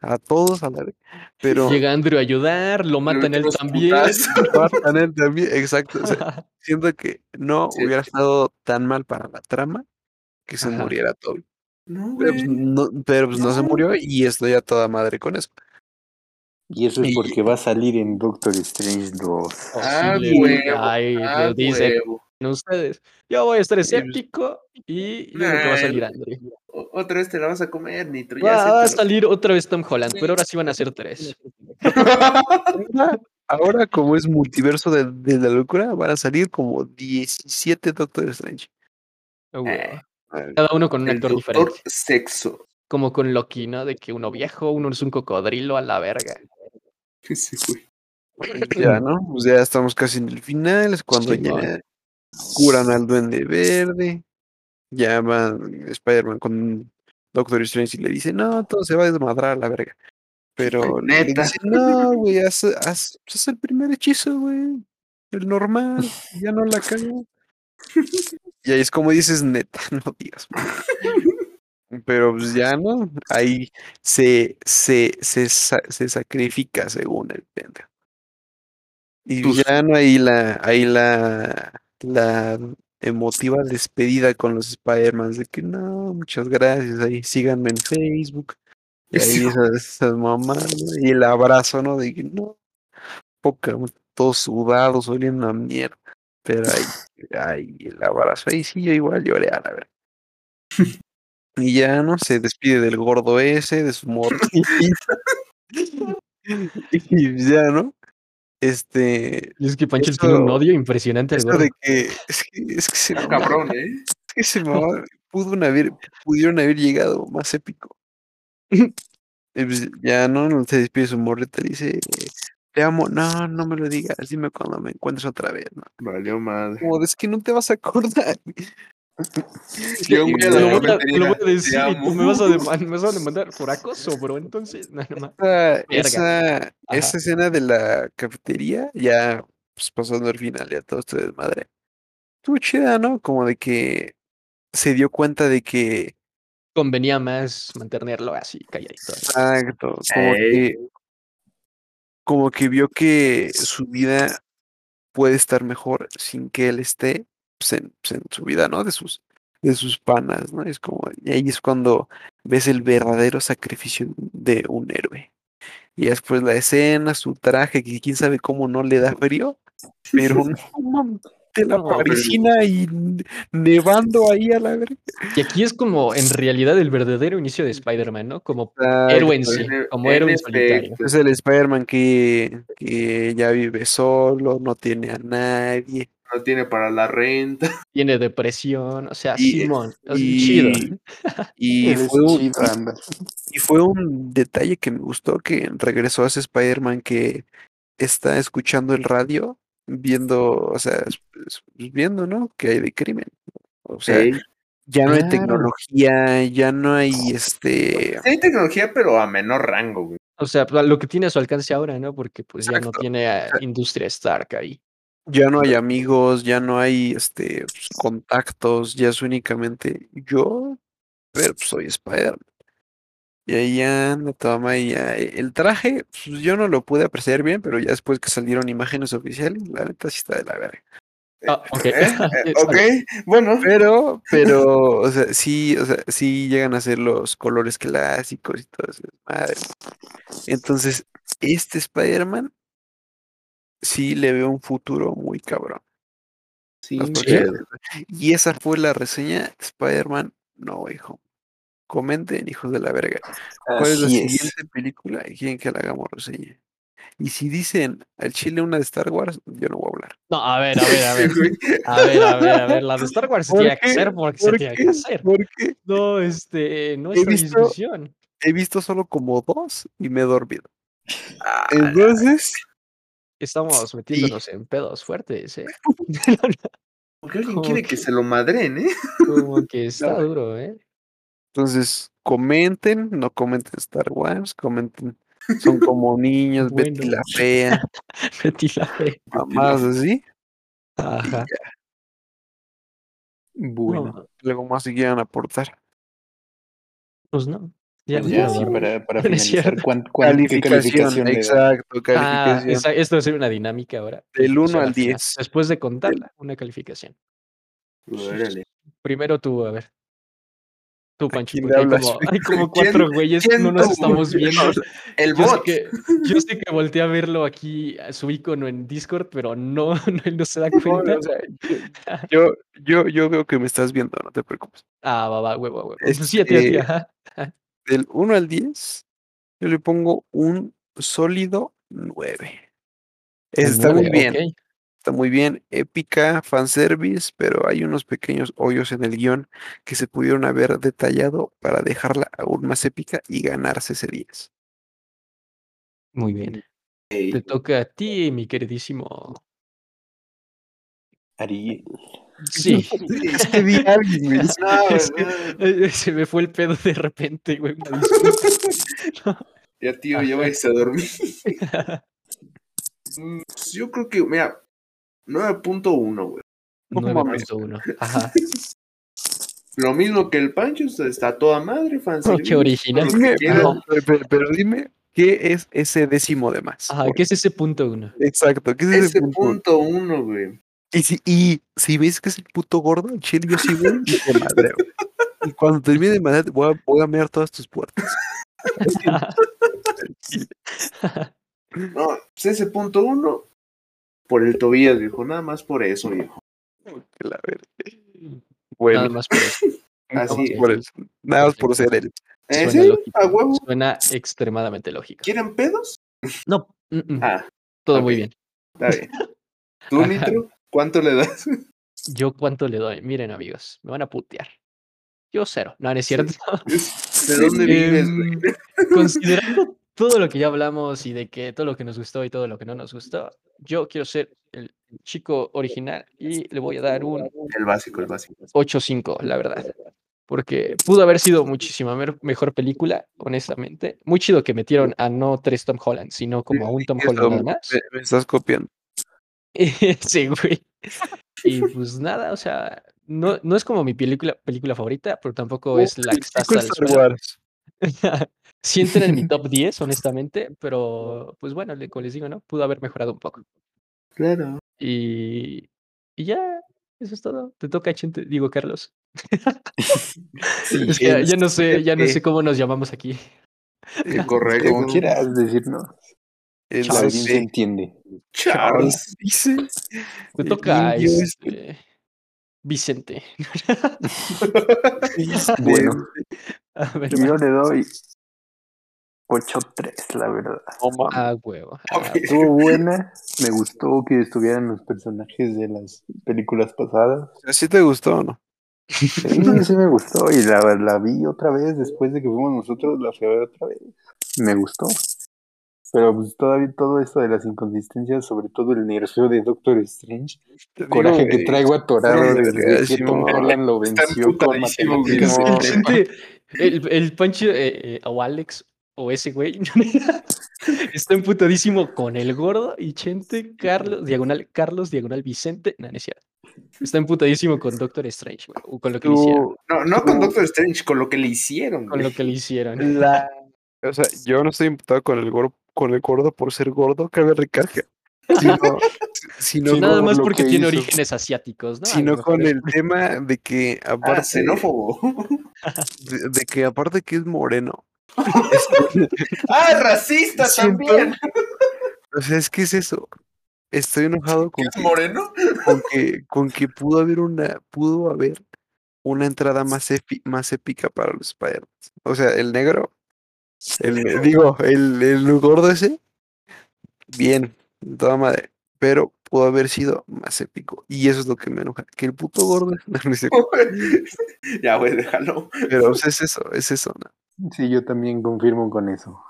[SPEAKER 3] a todos a la vez. Pero
[SPEAKER 4] Llega Andrew a ayudar, lo matan él también.
[SPEAKER 5] putazos. [LAUGHS]
[SPEAKER 3] matan él también, exacto. o sea, [LAUGHS] siento que no
[SPEAKER 5] Sí.
[SPEAKER 3] hubiera estado tan mal para la trama que se
[SPEAKER 4] Ajá.
[SPEAKER 3] muriera Toby.
[SPEAKER 5] No,
[SPEAKER 3] Pero pues
[SPEAKER 5] güey.
[SPEAKER 3] no, pero, pues, no se murió y estoy a toda madre con eso.
[SPEAKER 2] Y eso es
[SPEAKER 3] Y-
[SPEAKER 2] porque va a salir en Doctor Strange 2.
[SPEAKER 5] Ah, huevo.
[SPEAKER 4] Ay,
[SPEAKER 5] Ah,
[SPEAKER 4] lo
[SPEAKER 5] huevo.
[SPEAKER 4] Ustedes. Yo voy a estar
[SPEAKER 3] pues
[SPEAKER 4] escéptico y yo creo que va a salir.
[SPEAKER 5] O- Otra vez te la vas a comer, Nitro. Ya
[SPEAKER 4] Va, va a salir otra vez Tom Holland, pero ahora sí van a ser tres. [LAUGHS]
[SPEAKER 3] Ahora, como es multiverso de, de la locura, van a salir como 17 Doctor Strange.
[SPEAKER 4] Ah, huevo.
[SPEAKER 5] Eh,
[SPEAKER 4] Cada uno con un actor diferente.
[SPEAKER 5] sexo.
[SPEAKER 4] Como con Loki, ¿no? De que uno viejo, uno es un cocodrilo a la verga. [LAUGHS]
[SPEAKER 5] Sí, güey.
[SPEAKER 3] Ya, ¿no? Pues ya estamos casi en el final, es cuando ya curan al Duende Verde, ya va Spider-Man con Doctor Strange y le dice, no, todo se va a desmadrar a la verga. Pero [LAUGHS] le
[SPEAKER 5] Neta.
[SPEAKER 3] dice, no, güey, haz, haz, haz el primer hechizo, güey, el normal, [LAUGHS] ya no la cago. Y ahí es como dices, neta, [LAUGHS] no digas. mamá". Pero pues ya no, ahí se, se, se, se sacrifica según el pendejo. Y
[SPEAKER 5] Tus-
[SPEAKER 3] ya no ahí la, ahí la, la emotiva despedida con los Spider-Man de que no, muchas gracias, ahí síganme en Facebook. Y ahí esas, esas mamás, y el abrazo, ¿no? De que no, poca, todos sudados, oliendo a mierda. Pero ahí, ahí el abrazo, ahí sí yo igual lloré a la verdad. Y ya, ¿no? Se despide del gordo ese, de su morrita. [LAUGHS] [LAUGHS] y ya, ¿no? Este,
[SPEAKER 4] Y es que Panchel tiene un odio impresionante gordo.
[SPEAKER 3] de que, es que, es que se mamaron,
[SPEAKER 5] cabrón, ¿eh?
[SPEAKER 3] es que se mamaron, pudo haber, pudieron haber llegado más épico. [LAUGHS] Y pues ya, ¿no? No Se despide su morrita, le dice, te amo, no, no me lo digas, dime cuando me encuentres otra vez, ¿no?
[SPEAKER 5] Valió madre.
[SPEAKER 3] Como es que no te vas a acordar.
[SPEAKER 5] Yo, güey,
[SPEAKER 4] lo, voy a,
[SPEAKER 5] cafetería,
[SPEAKER 4] te lo voy a
[SPEAKER 5] "Te
[SPEAKER 4] decir y tú
[SPEAKER 5] amo".
[SPEAKER 4] me vas a, deman- me vas a demandar por acoso, bro. Entonces, [LAUGHS] no más.
[SPEAKER 3] Esa, esa, esa
[SPEAKER 4] Ajá.
[SPEAKER 3] escena de la cafetería, ya pues, pasando al final, ya todo esto desmadre. Estuvo chida, ¿no? Como de que se dio cuenta de que
[SPEAKER 4] Convenía más mantenerlo así, calladito.
[SPEAKER 3] Exacto, como
[SPEAKER 5] Ey.
[SPEAKER 3] que, como que vio que su vida puede estar mejor sin que él esté pues, en, pues, en su vida, ¿no? De sus, de sus panas, ¿no? Es como, y ahí es cuando ves el verdadero sacrificio de un héroe. Y después la escena, su traje, que quién sabe cómo no le da frío, pero [LAUGHS] [LAUGHS] no de la
[SPEAKER 4] No,
[SPEAKER 3] parisina y nevando ahí a la verga.
[SPEAKER 4] Y aquí es como en [LAUGHS] realidad el verdadero inicio de Spider-Man, ¿no? Como héroe en sí,
[SPEAKER 5] en-
[SPEAKER 4] como héroe solitario.
[SPEAKER 3] Es el Spider-Man que, que ya vive solo, no tiene a nadie.
[SPEAKER 5] No tiene para la renta. [LAUGHS]
[SPEAKER 4] Tiene depresión, o sea,
[SPEAKER 3] Y-
[SPEAKER 4] Simón, es
[SPEAKER 3] y-
[SPEAKER 4] chido.
[SPEAKER 3] Y [LAUGHS] fue, un,
[SPEAKER 2] chido,
[SPEAKER 3] y fue un detalle que me gustó que regresó a ese Spider-Man que está escuchando el radio, viendo, o sea, es- es- viendo, ¿no? Que hay de crimen. O sea, ya no hay tecnología, ya no hay este.
[SPEAKER 5] Sí hay tecnología, pero a menor rango, güey.
[SPEAKER 4] O sea, pues, lo que tiene a su alcance ahora, ¿no? Porque pues ya no tiene a Industria Stark ahí.
[SPEAKER 3] Ya no hay amigos, ya no hay este pues, contactos, ya es únicamente yo, pero pues, soy Spider-Man. Y ahí anda, toma, y ya, eh, el traje, pues, yo no lo pude apreciar bien, pero ya después que salieron imágenes oficiales, la neta sí está de la verga.
[SPEAKER 4] Ah.
[SPEAKER 5] ¿Eh? Eh, [LAUGHS] ok, bueno.
[SPEAKER 3] Pero, pero, o sea, sí, o sea, sí llegan a ser los colores clásicos y todo eso. Madre. Entonces, este Spider-Man sí le veo un futuro muy cabrón.
[SPEAKER 5] Sí,
[SPEAKER 3] Y esa fue la reseña de Spider-Man No Way Home. Comenten, hijos de la verga. ¿Cuál es la
[SPEAKER 2] es.
[SPEAKER 3] siguiente película y quieren que la hagamos reseña? Y si dicen al chile una de Star Wars, yo no voy a hablar.
[SPEAKER 4] No, a ver, a ver, a ver. [LAUGHS] A ver, a ver, a ver. La de Star Wars se
[SPEAKER 3] ¿Por
[SPEAKER 4] tiene que hacer porque se
[SPEAKER 3] ¿Por
[SPEAKER 4] tiene
[SPEAKER 3] qué?
[SPEAKER 4] que hacer. No, este, no
[SPEAKER 3] He
[SPEAKER 4] es
[SPEAKER 3] visto-
[SPEAKER 4] discusión.
[SPEAKER 3] he visto solo como dos y me he dormido.
[SPEAKER 5] Ah,
[SPEAKER 3] Entonces,
[SPEAKER 4] Estamos metiéndonos en pedos fuertes, ¿eh? [LAUGHS] [LAUGHS]
[SPEAKER 5] porque alguien quiere
[SPEAKER 4] que-
[SPEAKER 5] que se lo madren, ¿eh?
[SPEAKER 4] Como que [LAUGHS] está duro, ¿eh?
[SPEAKER 3] entonces comenten, no comenten Star Wars, comenten. Son como niños, Betty
[SPEAKER 4] Bueno.
[SPEAKER 3] la fea,
[SPEAKER 4] Betty la fe.
[SPEAKER 3] mamás así.
[SPEAKER 4] Ajá.
[SPEAKER 2] Bueno,
[SPEAKER 4] No,
[SPEAKER 3] Luego más si quieran aportar.
[SPEAKER 4] pues no. Ya
[SPEAKER 2] ya sí, para, para [LAUGHS]
[SPEAKER 4] es
[SPEAKER 2] finalizar. ¿cuán- cuán- ¿qué calificación le da?
[SPEAKER 3] exacto,
[SPEAKER 4] Ah,
[SPEAKER 3] calificación.
[SPEAKER 4] esa- esto va a ser una dinámica ahora.
[SPEAKER 3] Del
[SPEAKER 4] Calificación
[SPEAKER 3] uno al
[SPEAKER 4] al final.
[SPEAKER 3] 10.
[SPEAKER 4] Después de contarla, una calificación.
[SPEAKER 5] Órale.
[SPEAKER 4] Primero tú, a ver. Tú, Pancho, porque hay como, [LAUGHS] cuatro güeyes,
[SPEAKER 5] quién
[SPEAKER 4] no nos estamos viendo. [LAUGHS]
[SPEAKER 5] El
[SPEAKER 4] Yo sé,
[SPEAKER 5] bot.
[SPEAKER 4] que, yo sé que volteé a verlo aquí, a su icono en Discord, pero no, no, él no se da cuenta.
[SPEAKER 3] No, o sea, yo, yo, yo veo que me estás viendo, no te preocupes.
[SPEAKER 4] Ah, va, va, huevo, huevo. Pues sí, a ti, a ti, ajá.
[SPEAKER 3] Del 1 al 10, yo le pongo un sólido 9. Está muy bien, está muy bien, épica, fanservice, pero hay unos pequeños hoyos en el guion que se pudieron haber detallado para dejarla aún más épica y ganarse ese 10.
[SPEAKER 4] Muy bien. Te toca a ti, mi queridísimo.
[SPEAKER 2] Ariel.
[SPEAKER 4] Sí. [LAUGHS]
[SPEAKER 3] Es que di a alguien, güey.
[SPEAKER 5] No,
[SPEAKER 4] Es que-
[SPEAKER 5] ¿verdad? [LAUGHS]
[SPEAKER 4] Se me fue el pedo de repente, güey. [LAUGHS]
[SPEAKER 5] Ya, tío, ya vais a dormir. Mm, pues Yo creo que, mira, 9.1, güey.
[SPEAKER 3] No mames.
[SPEAKER 4] 9.1. Ajá.
[SPEAKER 5] Lo mismo que el Pancho, está toda madre, fan.
[SPEAKER 4] Oh, qué original.
[SPEAKER 3] Pero, pero- pero dime, ¿qué es ese décimo de más?
[SPEAKER 4] Ajá, ¿qué es ese punto uno?
[SPEAKER 3] Exacto, ¿qué es ese,
[SPEAKER 5] Ese
[SPEAKER 3] punto?
[SPEAKER 5] punto uno, güey.
[SPEAKER 3] Y si, y si ves que es el puto gordo, el chile yo sí voy y te madreo. Y cuando termine de madrear, voy a, voy a mear todas tus puertas.
[SPEAKER 5] No, pues ese punto uno, por el Tobías, viejo. Nada más por eso, viejo.
[SPEAKER 3] Que la. Bueno,
[SPEAKER 4] Nada más por eso.
[SPEAKER 3] nada
[SPEAKER 5] así
[SPEAKER 3] más por eso. Nada más por ser él.
[SPEAKER 5] ¿Eh,
[SPEAKER 4] Suena
[SPEAKER 5] sí?
[SPEAKER 4] lógico.
[SPEAKER 5] ¿A huevo?
[SPEAKER 4] Suena extremadamente lógico.
[SPEAKER 5] ¿Quieren pedos?
[SPEAKER 4] No, mm, mm,
[SPEAKER 5] Ah,
[SPEAKER 4] todo muy bien.
[SPEAKER 5] está bien. ¿Tú. [LAUGHS] Nitro? ¿Cuánto le das? [LAUGHS]
[SPEAKER 4] ¿Yo cuánto le doy? Miren, amigos, me van a putear. Yo cero. No, no es cierto.
[SPEAKER 5] ¿De [LAUGHS] dónde vives?
[SPEAKER 4] Em, Considerando todo lo que ya hablamos y de que todo lo que nos gustó y todo lo que no nos gustó, yo quiero ser el chico original y le voy a dar un
[SPEAKER 5] El básico, el básico.
[SPEAKER 4] 8.5, la verdad. Porque pudo haber sido muchísima mejor película, honestamente. Muy chido que metieron a no tres Tom Holland, sino como a un Tom Holland más.
[SPEAKER 3] me, me estás copiando. [LAUGHS]
[SPEAKER 4] sí, güey. [LAUGHS] Y pues nada, o sea, no, no es como mi película, película favorita, pero tampoco es la que está hasta el. [LAUGHS] Sí entra en mi top 10, honestamente, pero pues bueno, como les digo, ¿no? Pudo haber mejorado un poco.
[SPEAKER 5] Claro.
[SPEAKER 4] Y, y ya, eso es todo. Te toca, Chente, digo, Carlos.
[SPEAKER 2] Sí,
[SPEAKER 4] es que
[SPEAKER 3] es-
[SPEAKER 4] ya no sé, ya no sé cómo nos llamamos aquí.
[SPEAKER 5] Eh, correcto.
[SPEAKER 2] como quieras decirnos.
[SPEAKER 3] El
[SPEAKER 2] La audiencia
[SPEAKER 3] C.
[SPEAKER 2] entiende.
[SPEAKER 5] Charles. [LAUGHS]
[SPEAKER 3] dice.
[SPEAKER 4] Te toca
[SPEAKER 3] indio
[SPEAKER 4] este, Vicente.
[SPEAKER 3] este, [LAUGHS]
[SPEAKER 2] Bueno, [LAUGHS]
[SPEAKER 4] A ver,
[SPEAKER 2] yo le doy 8-3, la verdad.
[SPEAKER 4] Ah, huevo. ah.
[SPEAKER 2] Estuvo buena. Me gustó que estuvieran los personajes de las películas pasadas.
[SPEAKER 3] ¿Así te gustó o no?
[SPEAKER 2] Sí, sí me gustó. Y la, la vi otra vez después de que fuimos nosotros, la fui a ver otra vez. Me gustó. Pero pues todavía todo esto de las inconsistencias, sobre todo el nerfeo de Doctor Strange,
[SPEAKER 3] Te
[SPEAKER 2] coraje
[SPEAKER 3] digo,
[SPEAKER 2] que traigo atorado desde que. Tom Holland lo venció con matemáticas.
[SPEAKER 4] El, el Pancho eh, eh, o Alex o ese güey [LAUGHS] está emputadísimo con el gordo y Chente, Carlos, diagonal, Carlos, diagonal, Vicente. No, no es cierto. Está emputadísimo con Doctor Strange, güey, o con lo que le hicieron.
[SPEAKER 5] No, no con Doctor Strange, con lo que le hicieron.
[SPEAKER 4] Con
[SPEAKER 5] güey.
[SPEAKER 4] lo que le hicieron.
[SPEAKER 3] la... O sea, yo no estoy imputado con el gordo, con el gordo por ser gordo, cabe recarga. Sino, [LAUGHS] sino,
[SPEAKER 2] Sí,
[SPEAKER 4] Nada más porque
[SPEAKER 2] que
[SPEAKER 4] tiene
[SPEAKER 2] hizo.
[SPEAKER 4] orígenes asiáticos, ¿no?
[SPEAKER 3] Sino con el tema de que
[SPEAKER 5] Ah,
[SPEAKER 3] aparte
[SPEAKER 5] xenófobo.
[SPEAKER 3] de, de que aparte que es moreno. [LAUGHS]
[SPEAKER 5] ah, racista [LAUGHS]
[SPEAKER 3] Siento-
[SPEAKER 5] también.
[SPEAKER 3] O sea, es que es eso. Estoy enojado con
[SPEAKER 5] ¿Es moreno?
[SPEAKER 3] con que, con que pudo haber una, pudo haber una entrada más, epi- más épica para los spider O sea, el negro, el, digo, el, el gordo ese, bien, de toda madre, pero pudo haber sido más épico. Y eso es lo que me enoja, que el puto gordo. [LAUGHS] no [LAUGHS]
[SPEAKER 5] ya, güey, déjalo.
[SPEAKER 3] pero pues, es eso, es eso, ¿no?
[SPEAKER 2] Sí, yo también confirmo con eso.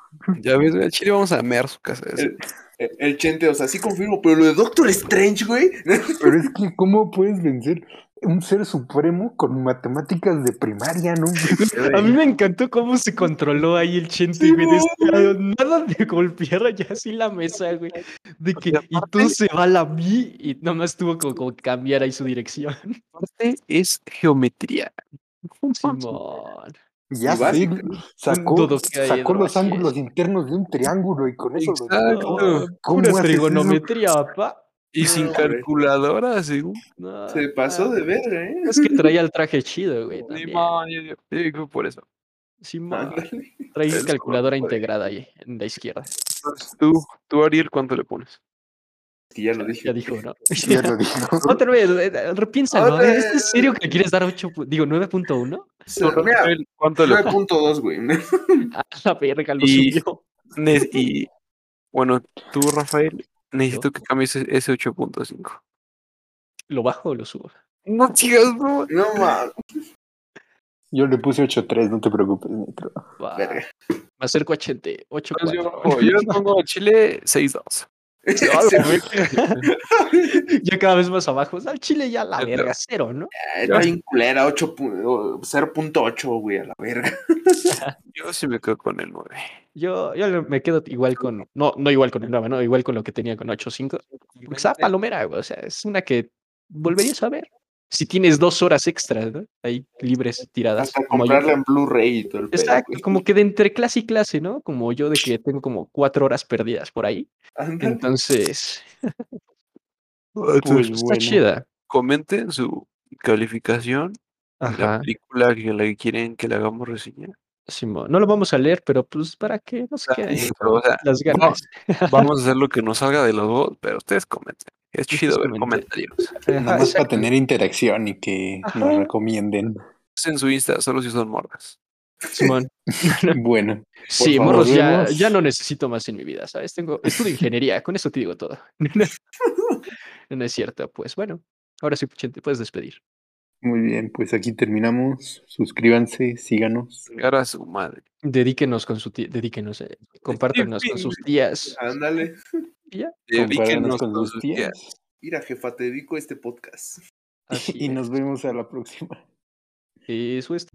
[SPEAKER 3] Ya ves, güey, chile vamos a mear su casa.
[SPEAKER 5] El, el- el Chente, o sea, sí confirmo, pero lo de Doctor Strange, güey.
[SPEAKER 2] Pero es que, ¿cómo puedes vencer un ser supremo con matemáticas de primaria, no? [LAUGHS]
[SPEAKER 4] A mí me encantó cómo se controló ahí el Chente, güey. decía, nada de golpear ya así la mesa, güey. De que, y todo se va a la mí y nomás tuvo como, cambiar ahí su dirección.
[SPEAKER 3] Aparte es geometría.
[SPEAKER 4] Simón.
[SPEAKER 2] Ya
[SPEAKER 5] Sí,
[SPEAKER 2] sacó, sacó los
[SPEAKER 4] así
[SPEAKER 2] ángulos internos de un triángulo y con eso lo
[SPEAKER 3] Exacto.
[SPEAKER 4] No,
[SPEAKER 2] ¿Cómo
[SPEAKER 4] pura trigonometría, papá.
[SPEAKER 3] Y
[SPEAKER 5] No,
[SPEAKER 3] sin calculadora, según.
[SPEAKER 4] No,
[SPEAKER 5] Se pasó de ver, ¿eh?
[SPEAKER 4] Es que traía el traje chido, güey.
[SPEAKER 3] Simón, yo- yo- yo digo por eso.
[SPEAKER 4] Simón.
[SPEAKER 5] Ándale.
[SPEAKER 4] Trae
[SPEAKER 3] Es
[SPEAKER 4] calculadora integrada ahí en la izquierda.
[SPEAKER 3] Tú, tú, Ariel, ¿cuánto le pones?
[SPEAKER 5] Que ya lo dije.
[SPEAKER 4] Ya dijo, ¿no? [LAUGHS]
[SPEAKER 2] Ya lo dijo. [LAUGHS]
[SPEAKER 4] Otra vez, eh, eh, repiénsalo.
[SPEAKER 5] Otra
[SPEAKER 4] ¿Es serio que quieres dar 8, pu- digo 9.1?
[SPEAKER 5] O sea, mira,
[SPEAKER 3] Rafael, ¿Cuánto le pones?
[SPEAKER 5] 9.2, güey. [LAUGHS]
[SPEAKER 4] A la verga, lo
[SPEAKER 3] Y-
[SPEAKER 4] subió.
[SPEAKER 3] Y bueno, tú, Rafael, necesito que cambies ese 8.5.
[SPEAKER 4] ¿Lo bajo o lo subo?
[SPEAKER 3] No sigas, no.
[SPEAKER 5] No mames.
[SPEAKER 2] Yo le puse 8-3, no te preocupes, Nitro.
[SPEAKER 4] Me acerco a 80, 8
[SPEAKER 3] Pues Yo, yo le pongo a Chile 6-2. [LAUGHS]
[SPEAKER 4] Ya cada vez más abajo. Al Chile ya la verga, cero, ¿no?
[SPEAKER 5] Ah, Está bien culera, 8 pu- o 0.8, güey, a la verga. [LAUGHS]
[SPEAKER 3] Yo sí me quedo con el 9.
[SPEAKER 4] Yo, yo me quedo igual con. No, no igual con el 9, ¿no? Igual con lo que tenía con 8.5. Porque estaba palomera, güey. O sea, es una que volverías a ver. Si tienes dos horas extras, ¿no? Ahí libres, tiradas.
[SPEAKER 5] Hasta
[SPEAKER 4] como yo.
[SPEAKER 5] comprarla en Blu-ray y todo el pedo,
[SPEAKER 4] Exacto, como que de entre clase y clase, ¿no? Como yo de que tengo como cuatro horas perdidas por ahí.
[SPEAKER 5] Ándale.
[SPEAKER 4] Entonces,
[SPEAKER 2] Pues
[SPEAKER 4] está
[SPEAKER 2] bueno.
[SPEAKER 4] chida.
[SPEAKER 3] Comenten su calificación, la
[SPEAKER 4] Ajá.
[SPEAKER 3] película que la que quieren que le hagamos reseña.
[SPEAKER 4] Simón. No lo vamos a leer, pero pues para que no se
[SPEAKER 3] sea,
[SPEAKER 4] queden
[SPEAKER 3] o sea,
[SPEAKER 4] las ganas.
[SPEAKER 3] Vamos a [LAUGHS] hacer lo que nos salga de los dos, pero ustedes comenten. Es chido ver comentarios.
[SPEAKER 4] Ajá,
[SPEAKER 2] Nada más para tener interacción y que nos recomienden.
[SPEAKER 3] En su Insta, solo si son morras.
[SPEAKER 4] Simón. [LAUGHS]
[SPEAKER 2] Bueno, [LAUGHS]
[SPEAKER 4] Sí,
[SPEAKER 5] favor,
[SPEAKER 4] morros, ya, ya no necesito más en mi vida, ¿sabes? Tengo, estudio ingeniería, con eso te digo todo. [LAUGHS] no es cierto, pues bueno, ahora sí, Chente, puedes despedir.
[SPEAKER 2] muy bien, pues aquí terminamos. Suscríbanse, síganos.
[SPEAKER 3] Ahora su madre.
[SPEAKER 4] Dedíquenos con su tía, dedíquenos, eh, compártanos con sus tías.
[SPEAKER 5] Ándale.
[SPEAKER 4] Y ya,
[SPEAKER 3] Dedíquenos
[SPEAKER 2] Compártanos con
[SPEAKER 3] sus
[SPEAKER 2] tías.
[SPEAKER 3] tías.
[SPEAKER 5] Mira, jefa, te dedico este podcast.
[SPEAKER 4] así [LAUGHS]
[SPEAKER 2] Y nos
[SPEAKER 4] es.
[SPEAKER 2] vemos a la próxima.
[SPEAKER 4] Eso es.